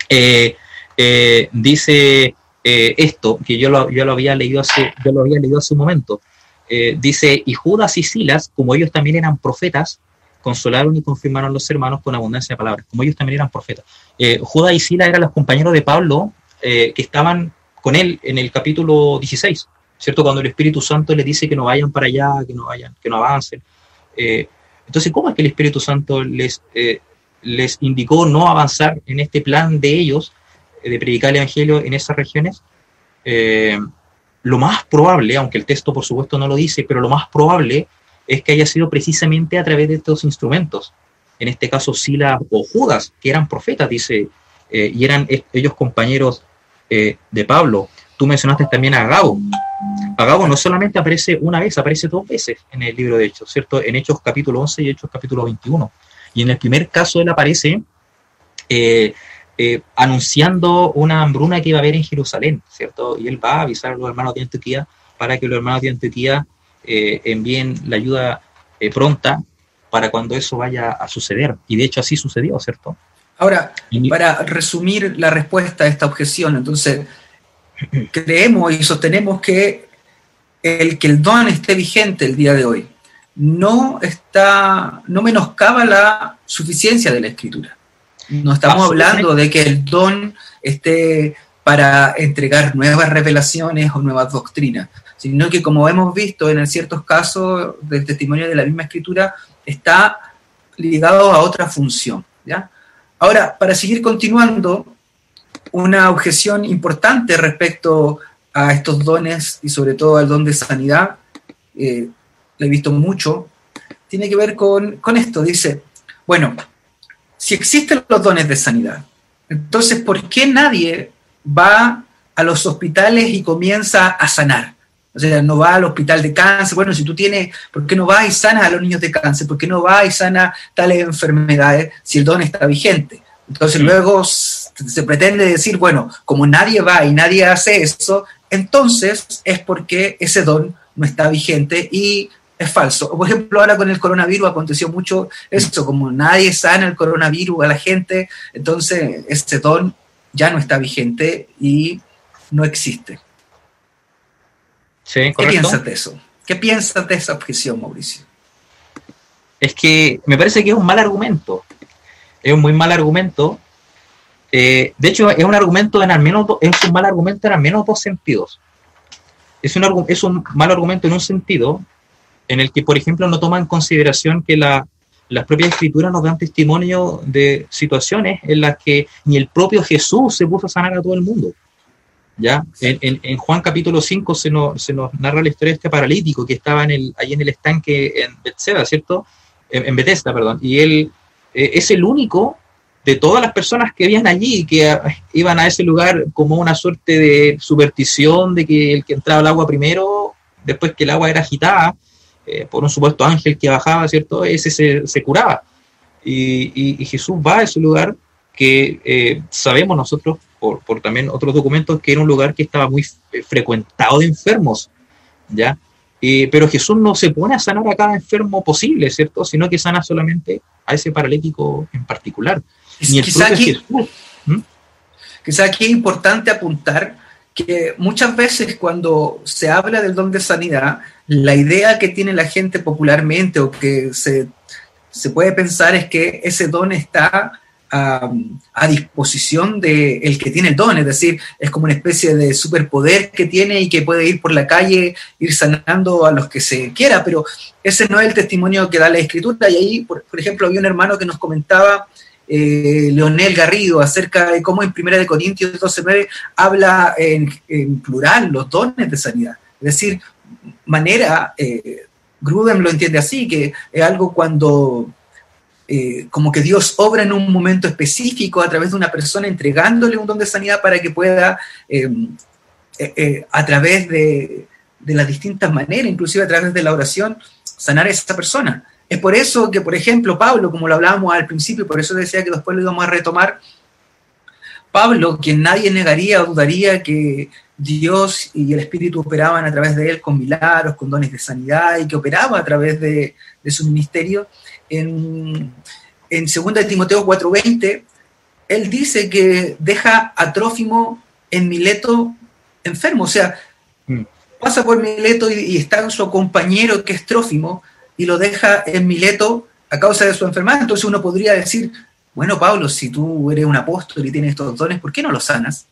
eh, eh, dice esto, que yo lo, yo lo, había leído hace, yo lo había leído hace un momento. Dice, y Judas y Silas, como ellos también eran profetas, consolaron y confirmaron los hermanos con abundancia de palabras, como ellos también eran profetas. Eh, Judas y Sila eran los compañeros de Pablo eh, que estaban con él en el capítulo 16, ¿cierto? Cuando el Espíritu Santo les dice que no vayan para allá, que no vayan, que no avancen. Eh, entonces, ¿cómo es que el Espíritu Santo les, les indicó no avanzar en este plan de ellos de predicar el Evangelio en esas regiones? Lo más probable, aunque el texto por supuesto no lo dice, pero lo más probable es que haya sido precisamente a través de estos instrumentos. En este caso, Sila o Judas, que eran profetas, dice, eh, y eran ellos compañeros eh, de Pablo. Tú mencionaste también a Agabo. Agabo no solamente aparece una vez, aparece dos veces en el libro de Hechos, ¿cierto? En Hechos capítulo 11 y Hechos capítulo 21. Y en el primer caso él aparece eh, anunciando una hambruna que iba a haber en Jerusalén, ¿cierto? Y él va a avisar a los hermanos de Antioquía para que los hermanos de Antioquía eh, envíen la ayuda eh, pronta para cuando eso vaya a suceder. Y de hecho así sucedió, ¿cierto? Ahora, para resumir la respuesta a esta objeción, entonces, [CLEARS THROAT] creemos y sostenemos que el que el don esté vigente el día de hoy no está, no menoscaba la suficiencia de la escritura. No estamos hablando de que el don esté para entregar nuevas revelaciones o nuevas doctrinas, sino que como hemos visto en ciertos casos del testimonio de la misma escritura, está ligado a otra función. ¿ya? Ahora, para seguir continuando, una objeción importante respecto a estos dones y sobre todo al don de sanidad, eh, lo he visto mucho, tiene que ver con, con esto. Dice, bueno, si existen los dones de sanidad, entonces, ¿por qué nadie va a los hospitales y comienza a sanar? O sea, no va al hospital de cáncer. Bueno, si tú tienes, ¿por qué no vas y sanas a los niños de cáncer? ¿Por qué no vas y sanas tales enfermedades si el don está vigente? Entonces luego se pretende decir, bueno, como nadie va y nadie hace eso, entonces es porque ese don no está vigente y es falso. Por ejemplo, ahora con el coronavirus aconteció mucho eso, como nadie sana el coronavirus a la gente, entonces ese don ya no está vigente y no existe. ¿Qué piensas de eso? ¿Qué piensas de esa objeción, Mauricio? Es que me parece que es un mal argumento. Es un muy mal argumento. Eh, de hecho, es un argumento en al menos es un mal argumento en al menos dos sentidos. Es un, es un mal argumento en un sentido en el que, por ejemplo, no toma en consideración que la, las propias escrituras nos dan testimonio de situaciones en las que ni el propio Jesús se puso a sanar a todo el mundo. ¿ya? En, en, Juan capítulo 5 se nos, se nos, narra la historia de este paralítico que estaba en el, ahí en el estanque en Bethesda, ¿cierto? En, Bethesda, perdón. Y él eh, es el único de todas las personas que habían allí, que ah, iban a ese lugar como una suerte de superstición de que el que entraba al agua primero, después que el agua era agitada eh, por un supuesto ángel que bajaba, ¿cierto? Ese se, se curaba. Y, y, Jesús va a ese lugar que eh, sabemos nosotros por, también otros documentos, que era un lugar que estaba muy frecuentado de enfermos, ¿ya? pero Jesús no se pone a sanar a cada enfermo posible, ¿cierto? Sino que sana solamente a ese paralítico en particular. Ni quizá, aquí, quizá aquí es importante apuntar que muchas veces cuando se habla del don de sanidad, la idea que tiene la gente popularmente o que se, se puede pensar es que ese don está a, disposición del el que tiene el don, es decir, es como una especie de superpoder que tiene y que puede ir por la calle, ir sanando a los que se quiera, pero ese no es el testimonio que da la escritura. Y ahí, por, ejemplo, había un hermano que nos comentaba, eh, Leonel Garrido, acerca de cómo en Primera de Corintios 12.9 habla en, plural los dones de sanidad. Es decir, manera, eh, Gruden lo entiende así, que es algo cuando eh, como que Dios obra en un momento específico a través de una persona entregándole un don de sanidad para que pueda, eh, eh, a través de, de, las distintas maneras, inclusive a través de la oración, sanar a esa persona. Es por eso que, por ejemplo, Pablo, como lo hablábamos al principio, por eso decía que después lo íbamos a retomar, Pablo, quien nadie negaría o dudaría que Dios y el Espíritu operaban a través de él con milagros, con dones de sanidad y que operaba a través de, de su ministerio, en, en 2 Timoteo 4:20, él dice que deja a Trófimo en Mileto enfermo, o sea, mm. pasa por Mileto y, está con su compañero que es Trófimo y lo deja en Mileto a causa de su enfermedad. Entonces uno podría decir, bueno, Pablo, si tú eres un apóstol y tienes estos dones, ¿por qué no los sanas?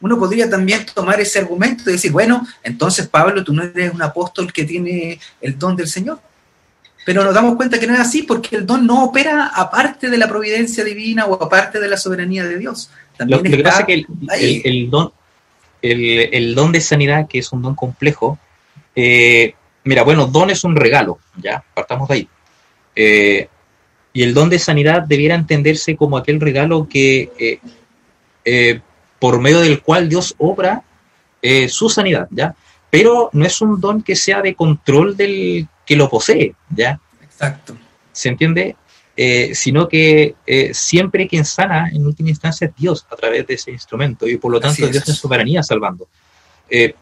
Uno podría también tomar ese argumento y decir, bueno, entonces Pablo, tú no eres un apóstol que tiene el don del Señor. Pero nos damos cuenta que no es así porque el don no opera aparte de la providencia divina o aparte de la soberanía de Dios. También lo, que pasa es que el, don, el, don de sanidad, que es un don complejo, eh, mira, bueno, don es un regalo, ya, partamos de ahí. Eh, y el don de sanidad debiera entenderse como aquel regalo que eh, por medio del cual Dios obra su sanidad, ¿ya? Pero no es un don que sea de control del que lo posee, ¿ya? Exacto. ¿Se entiende? Eh, sino que eh, siempre quien sana en última instancia es Dios a través de ese instrumento y por lo tanto Dios en soberanía salvando. Eh,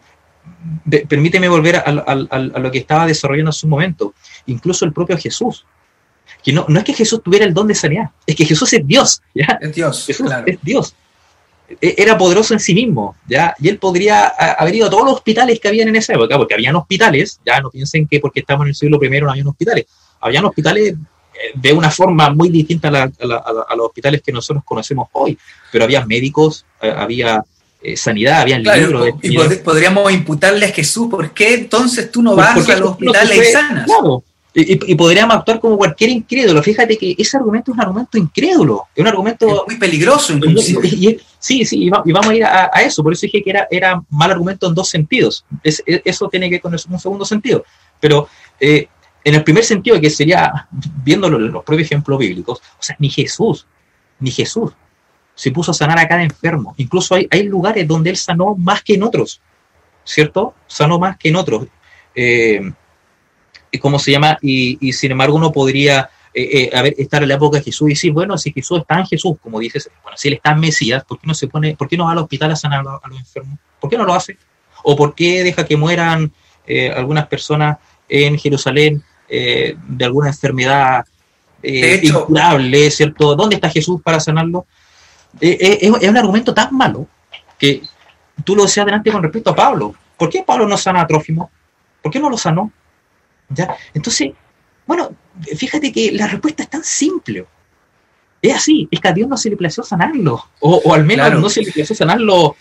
permíteme volver a, lo que estaba desarrollando hace un momento. Incluso el propio Jesús. que no, no es que Jesús tuviera el don de sanidad, es que Jesús es Dios. ¿ya? Es Dios, Jesús es Dios. E, era poderoso en sí mismo, ¿ya? Y él podría haber ido a todos los hospitales que habían en esa época, porque habían hospitales, ya no piensen que porque estamos en el siglo I no había hospitales, habían hospitales eh, de una forma muy distinta a, los hospitales que nosotros conocemos hoy, pero había médicos, eh, había eh, sanidad, había libros. Y podríamos imputarle a Jesús, ¿por qué entonces tú no vas a los hospitales y sanas? Claro, y, podríamos actuar como cualquier incrédulo. Fíjate que ese argumento es un argumento incrédulo, es un argumento... muy peligroso inclusive. sí, sí, y, vamos a ir a, eso, por eso dije que era, era mal argumento en dos sentidos. eso tiene que ver con un segundo sentido. Pero eh, en el primer sentido, que sería, viéndolo en los propios ejemplos bíblicos, o sea, ni Jesús, ni Jesús se puso a sanar a cada enfermo. Incluso hay, hay lugares donde él sanó más que en otros, ¿cierto? Sanó más que en otros. Eh, ¿Cómo se llama? Y, sin embargo uno podría eh, eh estar en la época de Jesús y decir, bueno, si Jesús está en Jesús, como dices, bueno, si él está en Mesías, ¿por qué no se pone, por qué no va al hospital a sanar a los enfermos? ¿Por qué no lo hace? ¿O por qué deja que mueran eh, algunas personas en Jerusalén eh, de alguna enfermedad eh, incurable, ¿cierto? ¿Dónde está Jesús para sanarlo? Es, un argumento tan malo que tú lo decías adelante con respecto a Pablo. ¿Por qué Pablo no sana a Trófimo? ¿Por qué no lo sanó? ¿Ya? Entonces, bueno, fíjate que la respuesta es tan simple. Es así, es que a Dios no se le plació sanarlo, o, al menos no se le plació sanarlo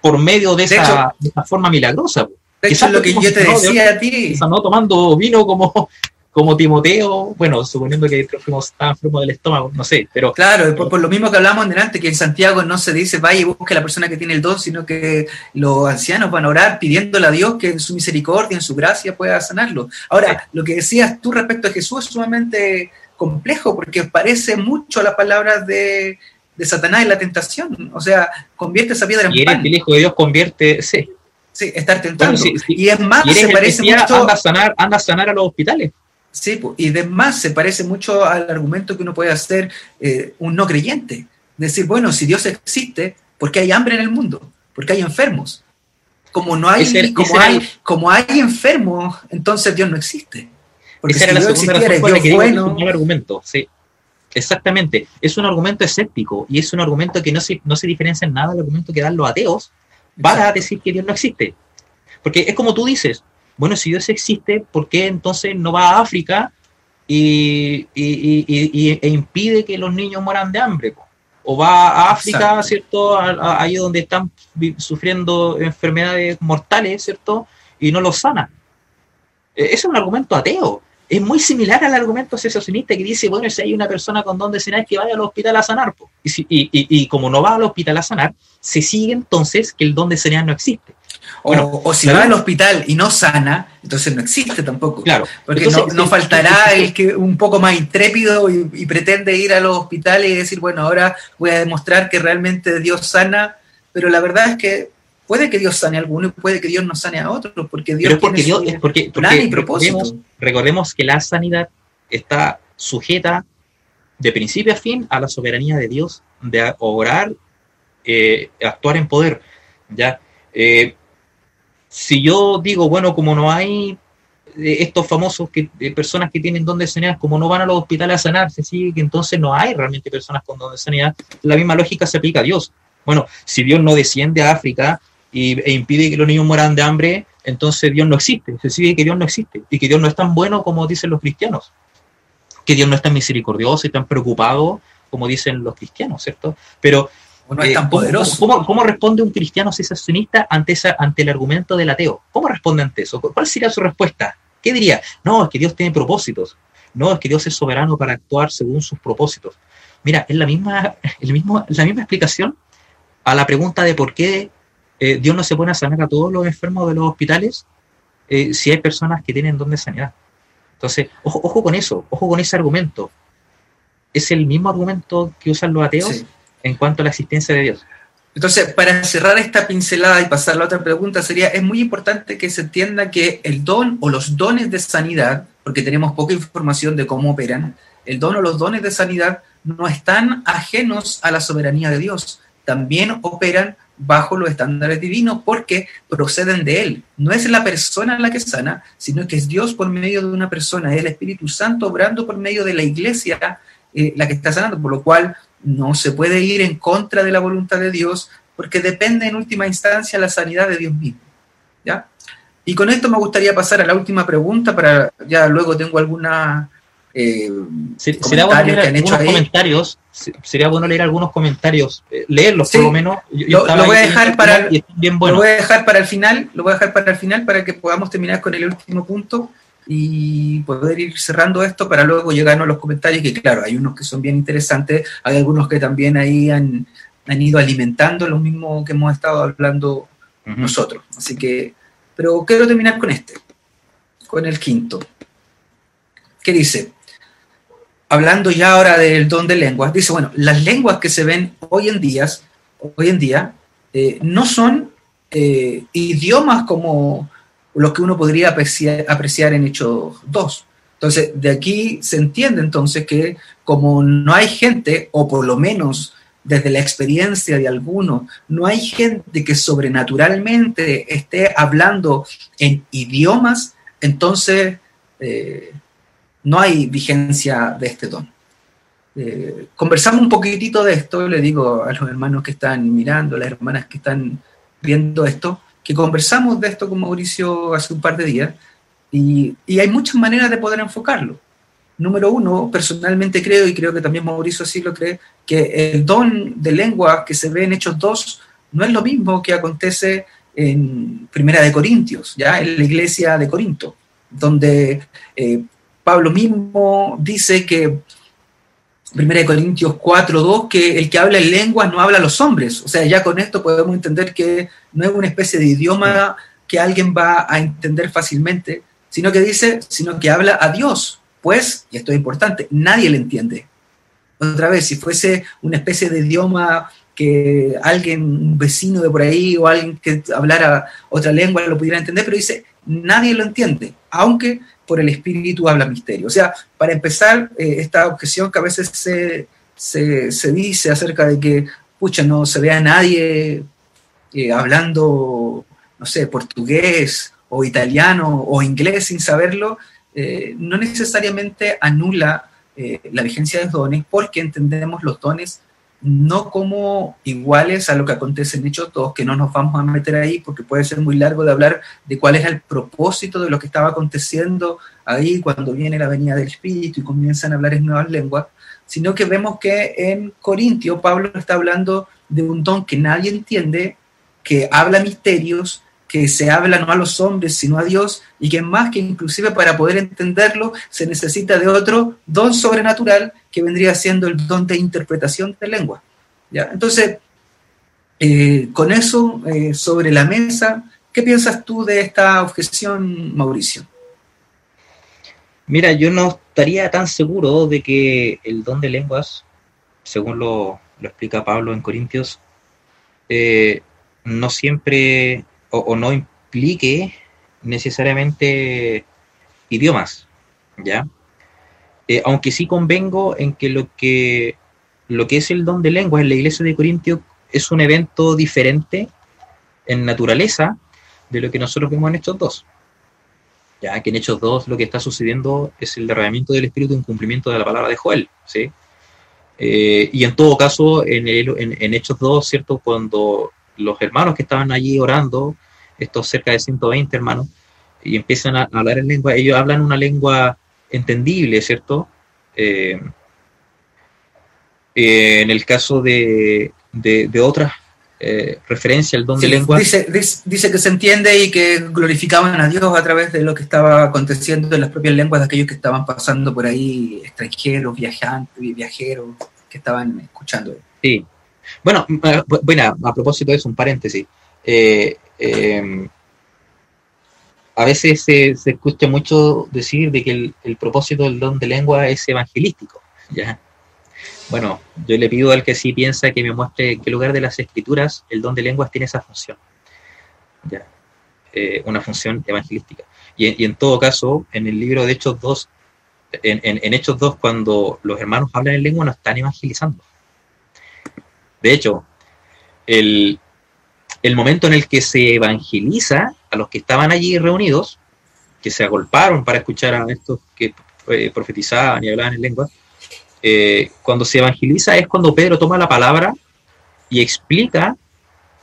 por medio de, esa, de esa forma milagrosa. Eso es lo que yo te decía a ti. no tomando vino como, como Timoteo, bueno, suponiendo que estaba enfermo del estómago, no sé, pero... Claro, por, lo mismo que hablamos delante, que en Santiago no se dice vaya y busque a la persona que tiene el don, sino que los ancianos van a orar pidiéndole a Dios que en su misericordia, en su gracia pueda sanarlo. Ahora, lo que decías tú respecto a Jesús es sumamente complejo, porque parece mucho a las palabras de, de Satanás en la tentación, o sea, convierte esa piedra en pan. el Hijo de Dios convierte, sí, Sí, estar tentando. y es más, se parece mucho. Anda a, sanar, anda a sanar a los hospitales. Sí, y más se parece mucho al argumento que uno puede hacer eh, un no creyente. Decir, bueno, si Dios existe, ¿por qué hay hambre en el mundo? ¿Por hay enfermos? Como no hay, como, hay como hay enfermos, entonces Dios no existe. Porque Esa si era Dios la segunda razón que bueno, argumento, sí. Exactamente. Es un argumento escéptico y es un argumento que no se, no se diferencia en nada del argumento que dan los ateos para decir que Dios no existe. Porque es como tú dices, bueno, si Dios existe, ¿por qué entonces no va a África y, e impide que los niños mueran de hambre? O va a África, ¿cierto? ahí donde están sufriendo enfermedades mortales, ¿cierto? Y no los sana. E, ese es un argumento ateo. Es muy similar al argumento secesionista que dice, bueno, si hay una persona con don de sanar, que vaya al hospital a sanar. Y, y, como no va al hospital a sanar, se sigue entonces que el don de sanidad no existe. O, si va al hospital y no sana, entonces no existe tampoco. Claro. Porque no, faltará el que un poco más intrépido y, pretende ir a los hospitales y decir, bueno, ahora voy a demostrar que realmente Dios sana, pero la verdad es que puede que Dios sane a alguno y puede que Dios no sane a otros, porque Dios es porque Dios, es porque, y propósito. Recordemos, que la sanidad está sujeta de principio a fin a la soberanía de Dios de orar eh, actuar en poder. ¿ya? Eh, si yo digo, bueno, como no hay eh, estos famosos que, personas que tienen don de sanidad, como no van a los hospitales a sanar, se sigue que entonces no hay realmente personas con don de sanidad. La misma lógica se aplica a Dios. Bueno, si Dios no desciende a África y, e impide que los niños mueran de hambre, entonces Dios no existe. Se sigue que Dios no existe y que Dios no es tan bueno como dicen los cristianos. Que Dios no es tan misericordioso y tan preocupado como dicen los cristianos, ¿cierto? Pero no es eh, tan poderoso. ¿cómo, responde un cristiano cesacionista ante, esa, ante el argumento del ateo? ¿Cómo responde ante eso? ¿Cuál sería su respuesta? ¿Qué diría? No, es que Dios tiene propósitos. No, es que Dios es soberano para actuar según sus propósitos. Mira, es la misma, [LAUGHS] el mismo, la misma explicación a la pregunta de por qué eh, Dios no se pone a sanar a todos los enfermos de los hospitales eh, si hay personas que tienen don de sanidad. Entonces, ojo, ojo con eso, ojo con ese argumento. ¿Es el mismo argumento que usan los ateos? En cuanto a la existencia de Dios. Entonces, para cerrar esta pincelada y pasar a la otra pregunta, sería, es muy importante que se entienda que el don o los dones de sanidad, porque tenemos poca información de cómo operan, el don o los dones de sanidad no están ajenos a la soberanía de Dios, también operan bajo los estándares divinos porque proceden de Él. No es la persona la que sana, sino que es Dios por medio de una persona, es el Espíritu Santo obrando por medio de la iglesia eh, la que está sanando, por lo cual no se puede ir en contra de la voluntad de Dios porque depende en última instancia la sanidad de Dios mismo. ¿ya? Y con esto me gustaría pasar a la última pregunta, para ya luego tengo alguna eh, sería bueno leer algunos comentarios. Sería bueno leer algunos comentarios, eh, leerlos por lo menos. lo, voy a dejar para lo voy a dejar para el final, lo voy a dejar para el final para que podamos terminar con el último punto y poder ir cerrando esto para luego llegarnos a los comentarios, que claro, hay unos que son bien interesantes, hay algunos que también ahí han, han ido alimentando lo mismo que hemos estado hablando nosotros. Así que, pero quiero terminar con este, con el quinto. ¿Qué dice? hablando ya ahora del don de lenguas, dice, bueno, las lenguas que se ven hoy en día, hoy en día eh, no son eh, idiomas como los que uno podría apreciar, en Hechos 2. Entonces, de aquí se entiende entonces que como no hay gente, o por lo menos desde la experiencia de algunos, no hay gente que sobrenaturalmente esté hablando en idiomas, entonces eh, no hay vigencia de este don. Eh, conversamos un poquitito de esto, le digo a los hermanos que están mirando, a las hermanas que están viendo esto, que conversamos de esto con Mauricio hace un par de días y, hay muchas maneras de poder enfocarlo. Número uno, personalmente creo, y creo que también Mauricio así lo cree, que el don de lengua que se ve en Hechos 2 no es lo mismo que acontece en Primera de Corintios, ya en la iglesia de Corinto, donde eh, Pablo mismo dice que, 1 Corintios 4.2, que el que habla en lenguas no habla a los hombres. O sea, ya con esto podemos entender que no es una especie de idioma que alguien va a entender fácilmente, sino que dice, sino que habla a Dios. Pues, y esto es importante, nadie le entiende. Otra vez, si fuese una especie de idioma que alguien, un vecino de por ahí o alguien que hablara otra lengua lo pudiera entender, pero dice, nadie lo entiende, aunque por el espíritu habla misterio. O sea, para empezar, eh, esta objeción que a veces se, se, dice acerca de que, pucha, no se ve a nadie eh, hablando, no sé, portugués o italiano o inglés sin saberlo, eh, no necesariamente anula la vigencia de los dones porque entendemos los dones no como iguales a lo que acontece en Hechos 2, que no nos vamos a meter ahí porque puede ser muy largo de hablar de cuál es el propósito de lo que estaba aconteciendo ahí cuando viene la venida del Espíritu y comienzan a hablar en nuevas lenguas, sino que vemos que en Corintio Pablo está hablando de un don que nadie entiende, que habla misterios, que se habla no a los hombres, sino a Dios, y que más que inclusive para poder entenderlo se necesita de otro don sobrenatural que vendría siendo el don de interpretación de lengua. ¿ya? Entonces, eh, con eso eh, sobre la mesa, ¿qué piensas tú de esta objeción, Mauricio? Mira, yo no estaría tan seguro de que el don de lenguas, según lo, explica Pablo en Corintios, eh, no siempre o, no implique necesariamente idiomas, ¿ya? Eh, aunque sí convengo en que lo que lo que es el don de lenguas en la iglesia de Corintios es un evento diferente en naturaleza de lo que nosotros vemos en Hechos 2. Ya que en Hechos 2 lo que está sucediendo es el derramamiento del Espíritu en cumplimiento de la palabra de Joel, ¿sí? Eh, y en todo caso, en, en, en Hechos 2, ¿cierto? Cuando los hermanos que estaban allí orando, estos cerca de 120 hermanos, y empiezan a hablar en lengua, ellos hablan una lengua entendible, ¿cierto? Eh, eh, en el caso de, de, otras eh, referencias al don de lengua. Dice, dice, que se entiende y que glorificaban a Dios a través de lo que estaba aconteciendo en las propias lenguas de aquellos que estaban pasando por ahí, extranjeros, viajantes, viajeros, que estaban escuchando. Sí, bueno, eh, bueno, a propósito de eso, un paréntesis. Eh, em, a veces se, escucha mucho decir de que el, propósito del don de lengua es evangelístico. ¿ya? Bueno, yo le pido al que sí piensa que me muestre en qué lugar de las escrituras el don de lenguas tiene esa función. ¿ya? Eh, una función evangelística. Y, en todo caso, en el libro de Hechos 2, en, en Hechos 2, cuando los hermanos hablan en lengua, no están evangelizando de hecho, el, el momento en el que se evangeliza a los que estaban allí reunidos, que se agolparon para escuchar a estos que eh, profetizaban y hablaban en lengua, eh, cuando se evangeliza es cuando Pedro toma la palabra y explica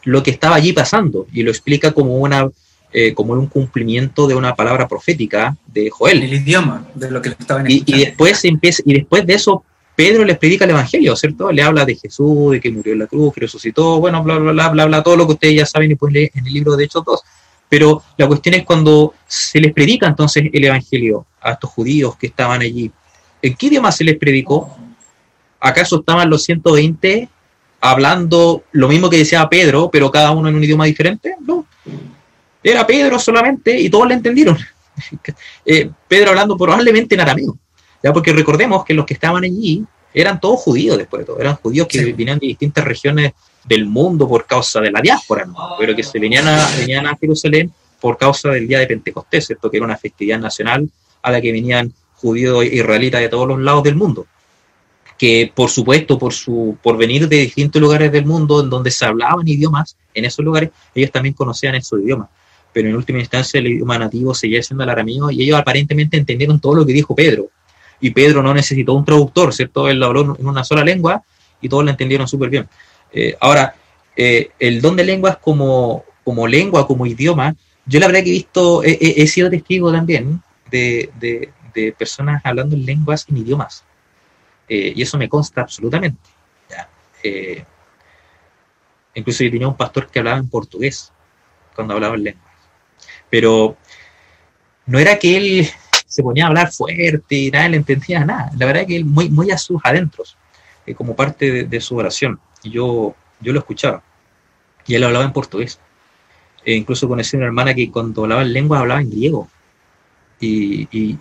lo que estaba allí pasando, y lo explica como una eh, como un cumplimiento de una palabra profética de Joel. El idioma de lo que estaban y, y después empieza, y después de eso Pedro les predica el Evangelio, ¿cierto? Le habla de Jesús, de que murió en la cruz, que resucitó, bueno, bla, bla, bla, bla, bla, todo lo que ustedes ya saben y pueden leer en el libro de Hechos 2. Pero la cuestión es cuando se les predica entonces el Evangelio a estos judíos que estaban allí. ¿En qué idioma se les predicó? ¿Acaso estaban los 120 hablando lo mismo que decía Pedro, pero cada uno en un idioma diferente? No. Era Pedro solamente y todos le entendieron. [LAUGHS] Eh, Pedro hablando probablemente en arameo. ¿Ya? Porque recordemos que los que estaban allí eran todos judíos después de todo, eran judíos que venían de distintas regiones del mundo por causa de la diáspora, pero que se venían a, venían a Jerusalén por causa del día de Pentecostés, ¿cierto? que era una festividad nacional a la que venían judíos e israelitas de todos los lados del mundo. Que por supuesto por su por venir de distintos lugares del mundo en donde se hablaban idiomas en esos lugares ellos también conocían esos idiomas. Pero en última instancia el idioma nativo seguía siendo el arameo y ellos aparentemente entendieron todo lo que dijo Pedro y Pedro no necesitó un traductor, ¿cierto? Él lo habló en una sola lengua y todos lo entendieron súper bien. Eh, ahora, eh, el don de lenguas como, como lengua, como idioma, yo la verdad que he visto, he, sido testigo también de, de, personas hablando en lenguas, en idiomas. Eh, y eso me consta absolutamente. incluso yo tenía un pastor que hablaba en portugués cuando hablaba en lenguas. Pero no era que él se ponía a hablar fuerte y nadie entendía nada. La verdad es que él muy, muy a sus adentros, eh, como parte de, su oración. Y yo, yo lo escuchaba. Y él hablaba en portugués. E incluso conocí una hermana que cuando hablaba en lengua hablaba en griego. Y,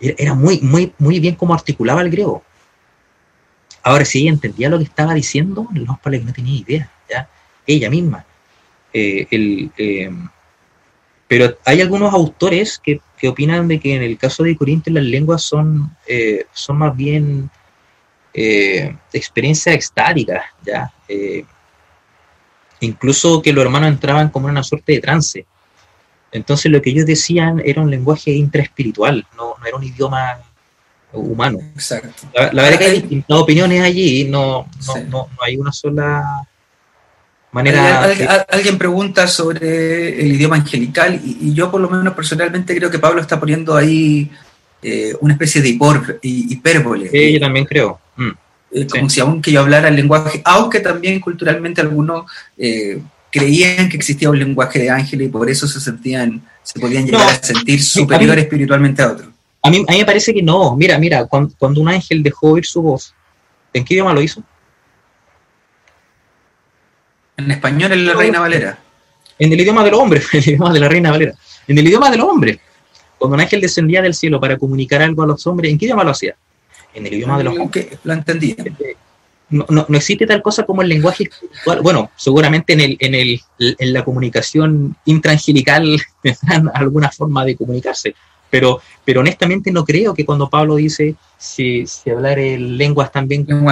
era muy, muy, muy bien cómo articulaba el griego. Ahora, si ella entendía lo que estaba diciendo, para que no tenía idea, ¿ya? Ella misma. Eh, el, eh, pero hay algunos autores que, opinan de que en el caso de Corintios las lenguas son, eh, son más bien eh, experiencias extáticas, ¿ya? Eh, incluso que los hermanos entraban como en una suerte de trance. Entonces lo que ellos decían era un lenguaje intraespiritual, no, no era un idioma humano. Exacto. La, verdad que hay distintas opiniones allí, no, no, no hay una sola Manera alguien pregunta sobre el idioma angelical y, yo por lo menos personalmente creo que Pablo está poniendo ahí eh, una especie de hipérbole. Sí, yo también creo. Mm, eh, como si aunque yo hablara el lenguaje, aunque también culturalmente algunos eh, creían que existía un lenguaje de ángeles y por eso se sentían, se podían llegar a sentir superiores espiritualmente a otros. A mí, a mí me parece que no. Mira, mira, cuando, cuando un ángel dejó oír su voz, ¿en qué idioma lo hizo? En español en la Reina Valera. En el idioma de los hombres, [LAUGHS] en el idioma de la Reina Valera. En el idioma de los hombres. Cuando un ángel descendía del cielo para comunicar algo a los hombres, ¿en qué idioma lo hacía? En el idioma de los hombres. Lo entendía. No, no, no, existe tal cosa como el lenguaje Bueno, seguramente en, el, en, el, en la comunicación intraangelical [LAUGHS] tendrán alguna forma de comunicarse, pero, pero honestamente no creo que cuando Pablo dice si, si hablar en lenguas también como,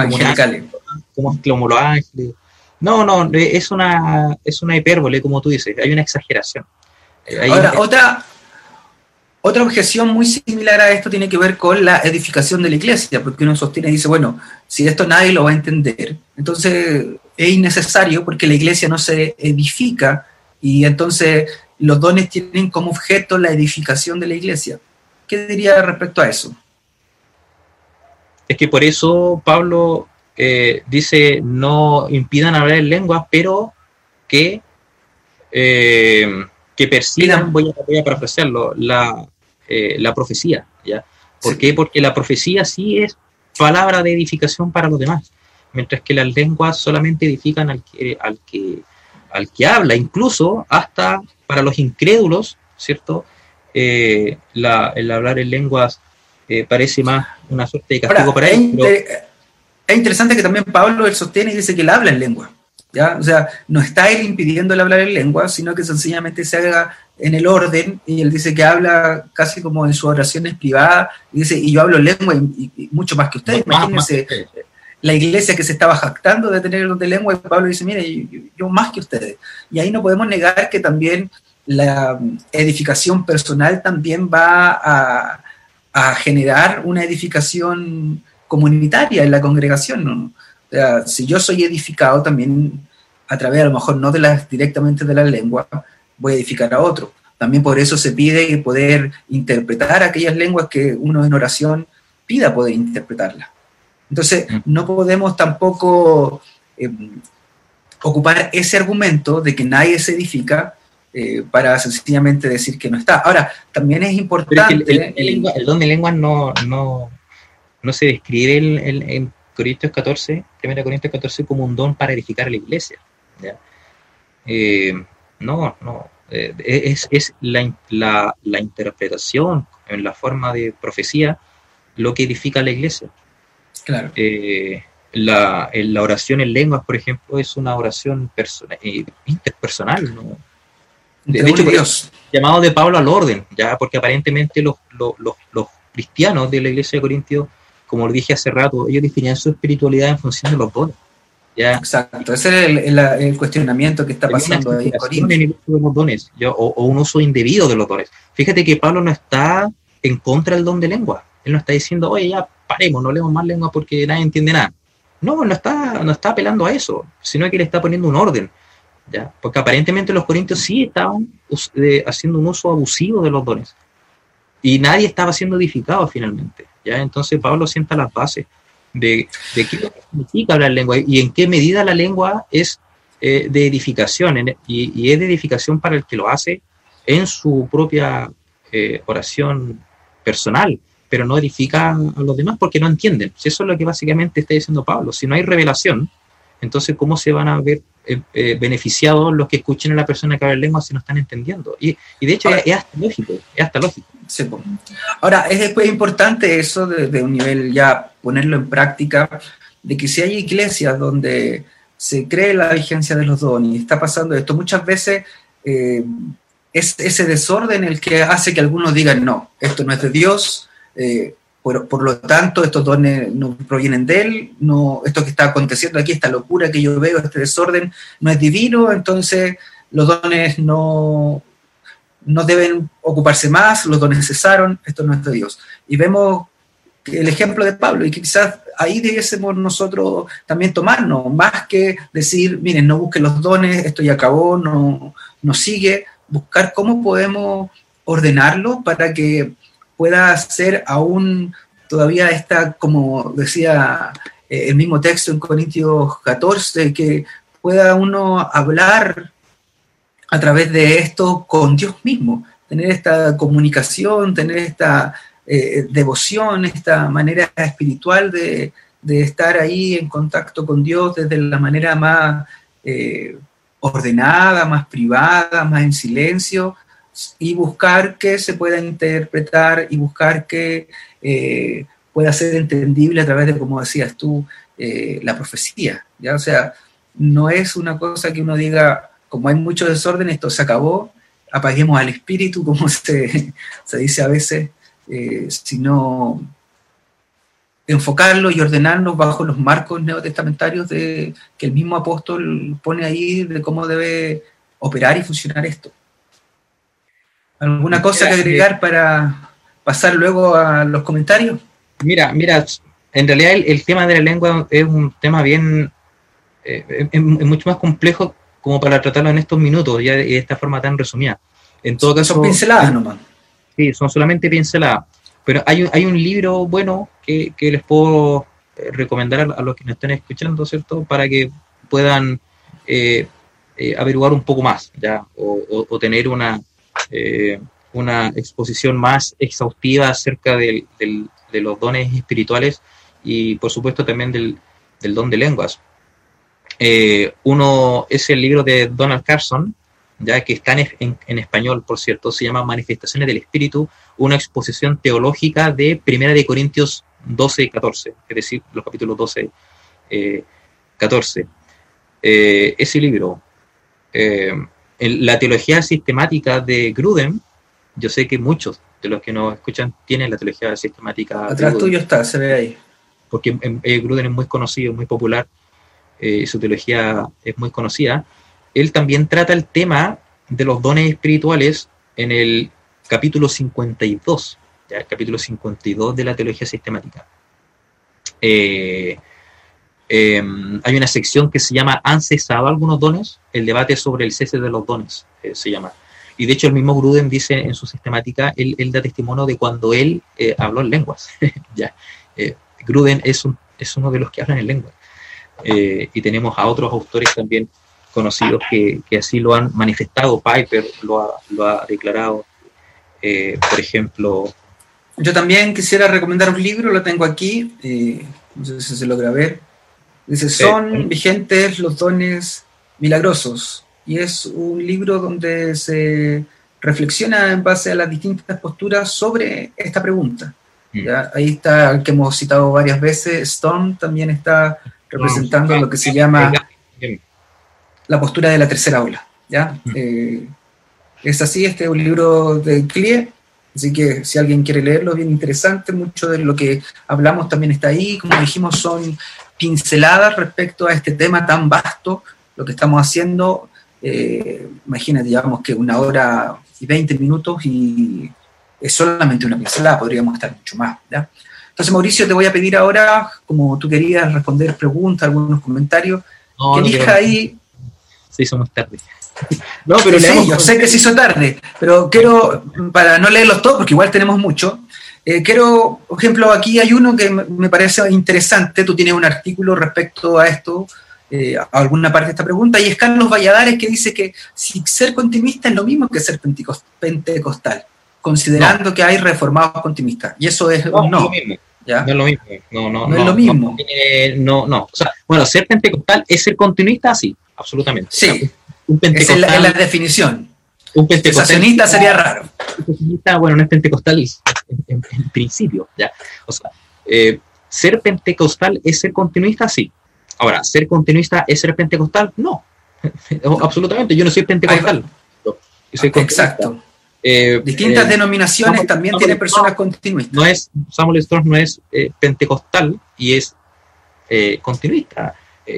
como, como los ángeles, no, no, es una, es una hipérbole, como tú dices, hay una exageración. Ahora, otra, otra objeción muy similar a esto tiene que ver con la edificación de la iglesia, porque uno sostiene y dice, bueno, si esto nadie lo va a entender, entonces es innecesario porque la iglesia no se edifica y entonces los dones tienen como objeto la edificación de la iglesia. ¿Qué diría respecto a eso? Es que por eso Pablo eh, dice no impidan hablar en lengua, pero que, eh, que persigan, voy a, voy a parafrasearlo, la, eh, la profecía. ¿ya? ¿Por qué? Porque la profecía sí es palabra de edificación para los demás, mientras que las lenguas solamente edifican al que, al que, al que habla, incluso hasta para los incrédulos, ¿cierto? la, el hablar en lenguas parece más una suerte de castigo para ellos es interesante que también Pablo él sostiene y dice que él habla en lengua. ¿ya? O sea, no está él impidiendo el hablar en lengua, sino que sencillamente se haga en el orden, y él dice que habla casi como en sus oraciones privadas, y dice, y yo hablo en lengua y, mucho más que usted, imagínense. la iglesia que se estaba jactando de tener el don de lengua, y Pablo dice, mire, yo, más que ustedes. Y ahí no podemos negar que también la edificación personal también va a, generar una edificación comunitaria en la congregación. si yo soy edificado también a través, a lo mejor no de las, directamente de la lengua, voy a edificar a otro. También por eso se pide poder interpretar aquellas lenguas que uno en oración pida poder interpretarlas. Entonces, mm. no podemos tampoco eh, ocupar ese argumento de que nadie se edifica eh, para sencillamente decir que no está. Ahora, también es importante... el, don de lengua no, no, no se describe en Corintios 14, 1 Corintios 14, como un don para edificar la iglesia. Eh, no, no. es, es la, la, la interpretación en la forma de profecía lo que edifica la iglesia. Claro. Eh, la, la, oración en lenguas, por ejemplo, es una oración eh, interpersonal, ¿no? De, hecho, Dios. llamado de Pablo al orden, ya porque aparentemente los, los, los, cristianos de la iglesia de Corintios, como lo dije hace rato, ellos definían su espiritualidad en función de los dones. ¿ya? Exacto, ese es el, cuestionamiento que está pasando ahí en los dones, o, o, un uso indebido de los dones. Fíjate que Pablo no está en contra del don de lengua. Él no está diciendo, oye, ya paremos, no leemos más lengua porque nadie entiende nada. No, no está, no está apelando a eso, sino que le está poniendo un orden. ¿ya? Porque aparentemente los corintios sí estaban haciendo un uso abusivo de los dones. Y nadie estaba siendo edificado finalmente. ¿Ya? Entonces Pablo sienta las bases de, de qué significa hablar lengua y en qué medida la lengua es eh, de edificación y, es de edificación para el que lo hace en su propia eh, oración personal pero no edifica a los demás porque no entienden. Eso es lo que básicamente está diciendo Pablo. Si no hay revelación, entonces ¿cómo se van a ver eh, eh, beneficiados los que escuchen a la persona que habla lengua si no están entendiendo? Y, de hecho es, hasta lógico, es hasta lógico. Ahora, es después importante eso de, un nivel ya ponerlo en práctica, de que si hay iglesias donde se cree la vigencia de los dones y está pasando esto, muchas veces eh, es ese desorden el que hace que algunos digan, no, esto no es de Dios, eh, por, lo tanto, estos dones no provienen de él, no, esto que está aconteciendo aquí, esta locura que yo veo, este desorden, no es divino, entonces los dones no, no deben ocuparse más, los dones cesaron, esto no es de Dios. Y vemos el ejemplo de Pablo, y quizás ahí debiésemos nosotros también tomarnos, más que decir, miren, no busquen los dones, esto ya acabó, no, no sigue, buscar cómo podemos ordenarlo para que pueda ser aún todavía esta, como decía eh, el mismo texto en Corintios 14, que pueda uno hablar a través de esto con Dios mismo, tener esta comunicación, tener esta eh, devoción, esta manera espiritual de, estar ahí en contacto con Dios desde la manera más eh, ordenada, más privada, más en silencio, y buscar que se pueda interpretar y buscar que eh, pueda ser entendible a través de, como decías tú, eh, la profecía. ¿ya? O sea, no es una cosa que uno diga, como hay mucho desorden, esto se acabó, apaguemos al espíritu, [LAUGHS] como se, se dice a veces, eh, sino enfocarlo y ordenarnos bajo los marcos neotestamentarios de, que el mismo apóstol pone ahí de cómo debe operar y funcionar esto. ¿Alguna cosa que agregar para pasar luego a los comentarios? Mira, mira, en realidad el, tema de la lengua es un tema bien, eh, es, mucho más complejo como para tratarlo en estos minutos y de esta forma tan resumida. En todo caso, son pinceladas nomás. Sí, son solamente pinceladas. Pero hay, hay un libro bueno que, les puedo eh, recomendar a, los que nos estén escuchando, ¿cierto? Para que puedan eh, averiguar un poco más, ¿ya? o tener una, eh, una exposición más exhaustiva acerca de los dones espirituales y por supuesto también del, don de lenguas. Eh, uno es el libro de Donald Carson, ya que está en, en, español, por cierto, se llama Manifestaciones del Espíritu, una exposición teológica de Primera de Corintios 12 y 14, es decir, los capítulos 12 y 14. ese libro la teología sistemática de Gruden, yo sé que muchos de los que nos escuchan tienen la teología sistemática. Atrás tuyo está, se ve ahí. porque Gruden es muy conocido, muy popular, su teología es muy conocida, él también trata el tema de los dones espirituales en el capítulo 52, el capítulo 52 de la teología sistemática. Eh, em, hay una sección que se llama ¿Han cesado algunos dones? El debate sobre el cese de los dones eh, se llama. Y de hecho el mismo Gruden dice en su sistemática, él, da testimonio de cuando él eh, habló en lenguas. [LAUGHS] ya. Gruden es, un, es uno de los que hablan en lenguas. y tenemos a otros autores también conocidos que, así lo han manifestado. Piper lo ha, lo ha declarado, por ejemplo, yo también quisiera recomendar un libro, lo tengo aquí, eh, no sé si se logra ver. Dice, son vigentes los dones milagrosos. Y es un libro donde se reflexiona en base a las distintas posturas sobre esta pregunta. Mm. Ahí está el que hemos citado varias veces, Stone también está representando lo que se llama la postura de la tercera ola. ¿ya? Mm. Eh, es así, este es un libro de Clie, Así que si alguien quiere leerlo, bien interesante. Mucho de lo que hablamos también está ahí. Como dijimos, son pinceladas respecto a este tema tan vasto. Lo que estamos haciendo, eh, imagínate, digamos que una hora y veinte minutos y es solamente una pincelada, podríamos estar mucho más. Entonces, Mauricio, te voy a pedir ahora, como tú querías responder preguntas, algunos comentarios, que elija ahí. Sí, somos tarde. [LAUGHS] No, pero sí, yo sé que se hizo tarde, pero quiero, para no leerlos todos, porque igual tenemos mucho, eh, quiero, por ejemplo, aquí hay uno que me parece interesante, tú tienes un artículo respecto a esto, eh, a alguna parte de esta pregunta, y es Carlos Valladares que dice que si ser continuista es lo mismo que ser pentecostal, considerando que hay reformados continuistas, y eso es no. No, es lo mismo. No, no, no, es lo mismo. No, no, O sea, bueno, ser pentecostal es ser continuista, sí, absolutamente. Sí. Esa es la, definición. Un pentecostal. sería raro. bueno, no es pentecostal en, principio, ¿ya? O sea, eh, ser pentecostal es ser continuista, sí. Ahora, ser continuista es ser pentecostal, no. [LAUGHS] Absolutamente, yo no soy pentecostal. Exacto. Eh, Distintas eh, denominaciones también tienen personas continuistas. No es, Samuel Strauss no es pentecostal y es continuista.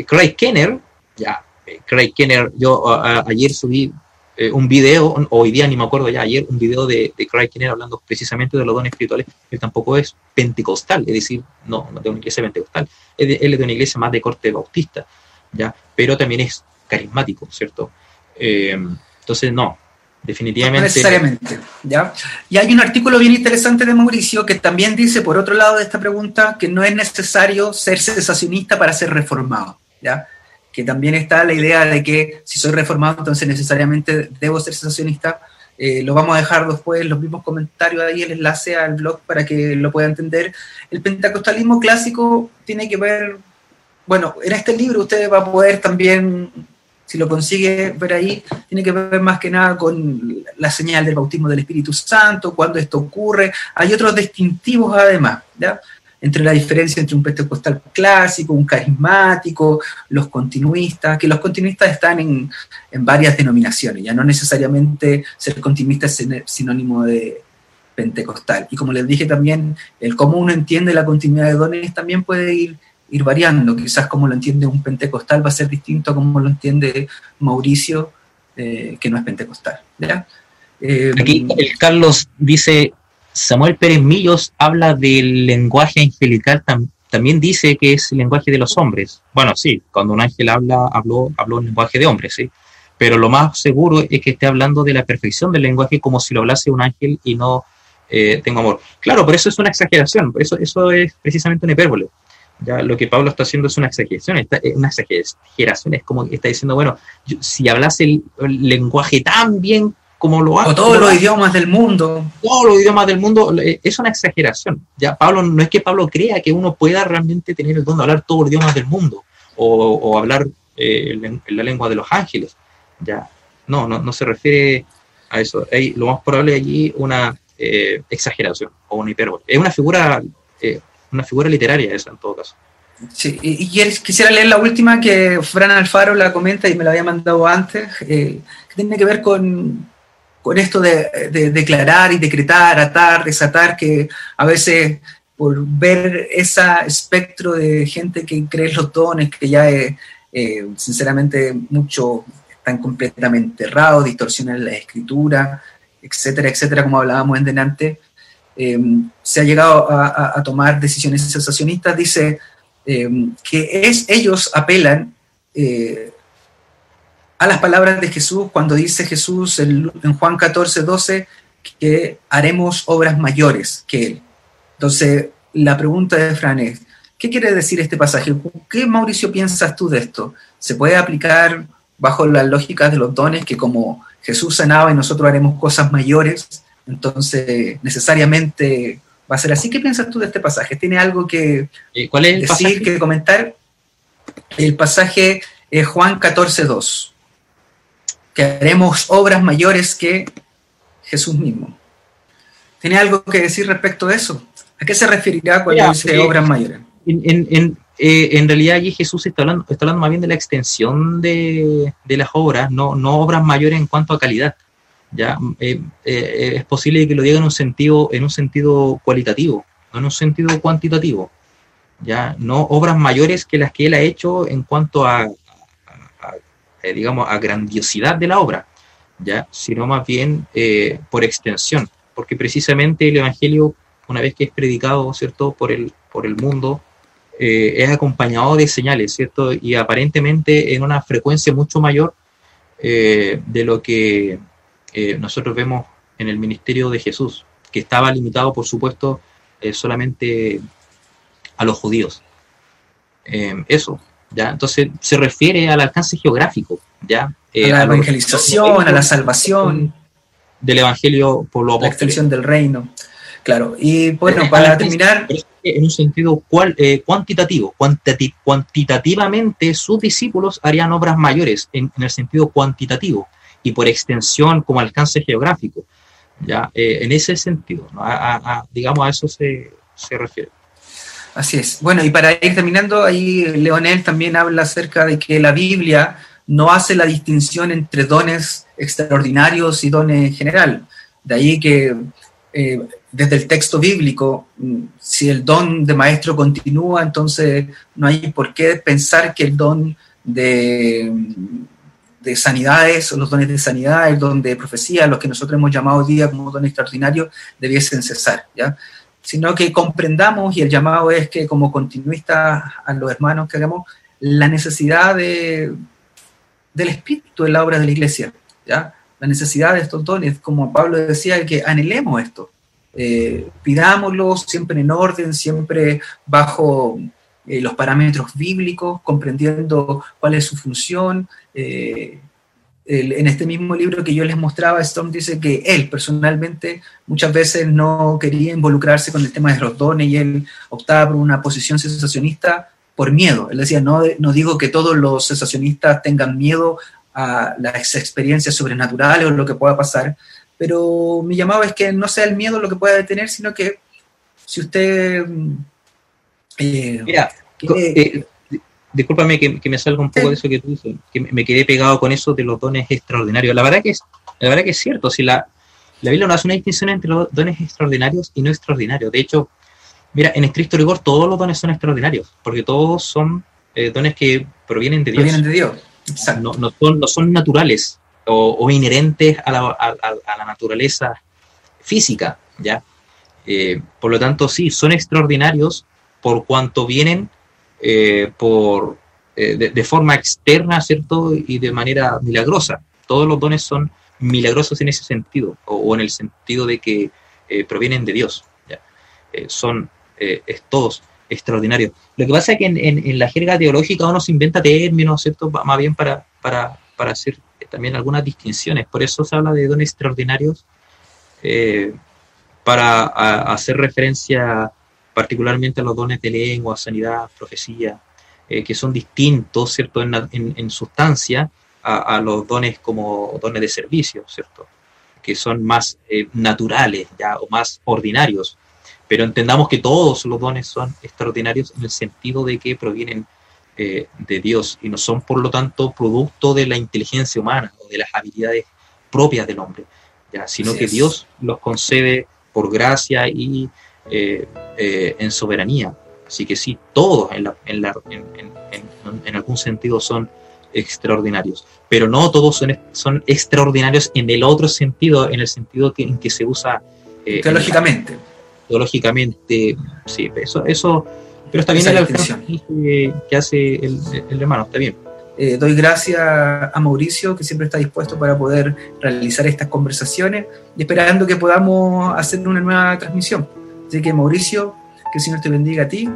Craig Kenner, ya, Craig Kenner, yo ayer subí eh, un video, hoy día ni me acuerdo ya, ayer un video de, Craig Kenner hablando precisamente de los dones espirituales, él tampoco es pentecostal, es decir, no, no de una iglesia pentecostal, él es de una iglesia más de corte bautista, ¿ya? pero también es carismático, ¿cierto? Eh, entonces, no, definitivamente. No necesariamente, ¿ya? Y hay un artículo bien interesante de Mauricio que también dice, por otro lado de esta pregunta, que no es necesario ser cesacionista para ser reformado, ¿ya? Que también está la idea de que si soy reformado, entonces necesariamente debo ser sensacionista. Eh, lo vamos a dejar después los mismos comentarios ahí, el enlace al blog para que lo pueda entender. El pentecostalismo clásico tiene que ver, bueno, en este libro usted va a poder también, si lo consigue ver ahí, tiene que ver más que nada con la señal del bautismo del Espíritu Santo, cuando esto ocurre. Hay otros distintivos además, ¿ya? Entre la diferencia entre un pentecostal clásico, un carismático, los continuistas, que los continuistas están en, varias denominaciones, ya no necesariamente ser continuista es sinónimo de pentecostal. Y como les dije también, el cómo uno entiende la continuidad de dones también puede ir, ir variando, quizás como lo entiende un pentecostal va a ser distinto a como lo entiende Mauricio, eh, que no es pentecostal. Aquí el Carlos dice, Samuel Pérez Millos habla del lenguaje angelical, también dice que es el lenguaje de los hombres. Bueno, sí, cuando un ángel habla, habló, habló en lenguaje de hombres, sí. Pero lo más seguro es que esté hablando de la perfección del lenguaje como si lo hablase un ángel y no eh, tengo amor. Claro, pero eso es una exageración, eso, eso es precisamente un hipérbole. Ya lo que Pablo está haciendo es una exageración, es una exageración, es como que está diciendo, bueno, si hablase el, lenguaje tan bien como lo hace. O todos los idiomas del mundo. Todos los idiomas del mundo, eh, es una exageración. Ya Pablo, no es que Pablo crea que uno pueda realmente tener el don de hablar todos los idiomas del mundo o, hablar eh, la lengua de los ángeles. Ya, no, no, no se refiere a eso. Hay, lo más probable allí una eh, exageración o una hipérbole. Es una figura, una figura literaria esa en todo caso. Sí, y, quisiera leer la última que Fran Alfaro la comenta y me la había mandado antes, que tiene que ver con, con esto de, declarar y decretar, atar, desatar, que a veces por ver ese espectro de gente que cree los dones, que ya eh, sinceramente muchos están completamente errados, distorsionan la escritura, etcétera, etcétera, como hablábamos en delante, eh, se ha llegado a, tomar decisiones sensacionistas, dice eh, que es, ellos apelan a las palabras de Jesús cuando dice Jesús en, en Juan 14, 12 que haremos obras mayores que Él. Entonces, la pregunta de Fran es, ¿qué quiere decir este pasaje? ¿Qué, Mauricio, piensas tú de esto? ¿Se puede aplicar bajo las lógicas de los dones que como Jesús sanaba y nosotros haremos cosas mayores, entonces necesariamente va a ser así? ¿Qué piensas tú de este pasaje? ¿Tiene algo que ¿Cuál es decir, que comentar? El pasaje es Juan 14, 2, que haremos obras mayores que Jesús mismo. ¿Tiene algo que decir respecto a eso? ¿A qué se referirá cuando dice obras mayores? Eh, en, realidad allí Jesús está hablando, está hablando más bien de la extensión de, las obras, no, no obras mayores en cuanto a calidad. ¿ya? Eh, eh, es posible que lo diga en un sentido, en un sentido cualitativo, no en un sentido cuantitativo. ¿ya? No obras mayores que las que él ha hecho en cuanto a, digamos, a grandiosidad de la obra, ¿ya? sino más bien por extensión, porque precisamente el Evangelio una vez que es predicado, ¿cierto?, por el, por el mundo, eh, es acompañado de señales, ¿cierto? Y aparentemente en una frecuencia mucho mayor eh, de lo que eh, nosotros vemos en el ministerio de Jesús, que estaba limitado, por supuesto, solamente a los judíos. eso, ¿ya? Entonces se refiere al alcance geográfico, ¿ya? a la evangelización, a la salvación. Del evangelio por lo La extensión del reino. Claro, y bueno, para terminar... En un sentido cual, eh, cuantitativo, cuantitativamente sus discípulos harían obras mayores en, el sentido cuantitativo y por extensión como alcance geográfico. ¿ya? Eh, en ese sentido, digamos, a eso se, se refiere. Así es. Bueno, y para ir terminando, ahí Leonel también habla acerca de que la Biblia no hace la distinción entre dones extraordinarios y dones en general. De ahí que eh, desde el texto bíblico, mm, si el don de maestro continúa, entonces no hay por qué pensar que el don de, de sanidades o los dones de sanidad, el don de profecía, los que nosotros hemos llamado hoy día como don extraordinario, debiesen cesar, ¿ya? Sino que comprendamos, y el llamado es que como continuista a los hermanos que hagamos, la necesidad de, del Espíritu en la obra de la iglesia, ¿ya? la necesidad de estos dones, como Pablo decía, que anhelemos esto, eh, pidámoslo siempre en orden, siempre bajo eh, los parámetros bíblicos, comprendiendo cuál es su función. Eh, en este mismo libro que yo les mostraba, Stone dice que él personalmente muchas veces no quería involucrarse con el tema de los dones y él optaba por una posición sensacionista por miedo. Él decía, no, no digo que todos los sensacionistas tengan miedo a las experiencias sobrenaturales o lo que pueda pasar, pero mi llamado es que no sea el miedo lo que pueda detener, sino que si usted... Eh, Mira, eh, discúlpame que, me salga un poco de eso que tú dices, que me quedé pegado con eso de los dones extraordinarios. La verdad que es, la verdad que es cierto, si la, la Biblia no hace una distinción entre los dones extraordinarios y no extraordinarios. De hecho, mira, en estricto rigor todos los dones son extraordinarios, porque todos son eh, dones que provienen de Dios. Provienen de Dios. No, no, son, no son naturales o, inherentes a la, a, la, naturaleza física, ¿ya? Eh, por lo tanto, sí, son extraordinarios por cuanto vienen eh, por, eh, de, forma externa, ¿cierto? Y de manera milagrosa. Todos los dones son milagrosos en ese sentido, o, en el sentido de que provienen de Dios. ¿ya? son todos extraordinarios. Lo que pasa es que en, en, la jerga teológica uno se inventa términos, ¿cierto? Más bien para, para, para hacer también algunas distinciones. Por eso se habla de dones extraordinarios eh, para hacer referencia particularmente a los dones de lengua, sanidad, profecía, eh, que son distintos, ¿cierto?, en, sustancia a, los dones como dones de servicio, ¿cierto?, que son más eh, naturales ya o más ordinarios. Pero entendamos que todos los dones son extraordinarios en el sentido de que provienen eh, de Dios y no son por lo tanto producto de la inteligencia humana o de las habilidades propias del hombre, ¿ya? sino que Dios los concede por gracia y en soberanía. Así que sí, todos en, en, en, algún sentido son extraordinarios, pero no todos son, son extraordinarios en el otro sentido, en el sentido que, en que se usa... teológicamente. teológicamente, sí, eso, eso pero está bien la que, que hace el, el hermano, está bien. Eh, doy gracias a Mauricio, que siempre está dispuesto para poder realizar estas conversaciones y esperando que podamos hacer una nueva transmisión. Así que Mauricio, que el Señor te bendiga a ti,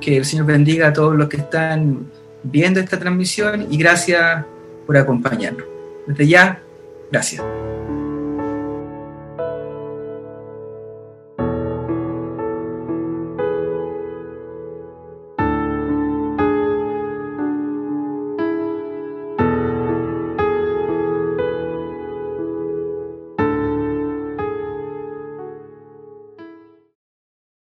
que el Señor bendiga a todos los que están viendo esta transmisión y gracias por acompañarnos. Desde ya, gracias.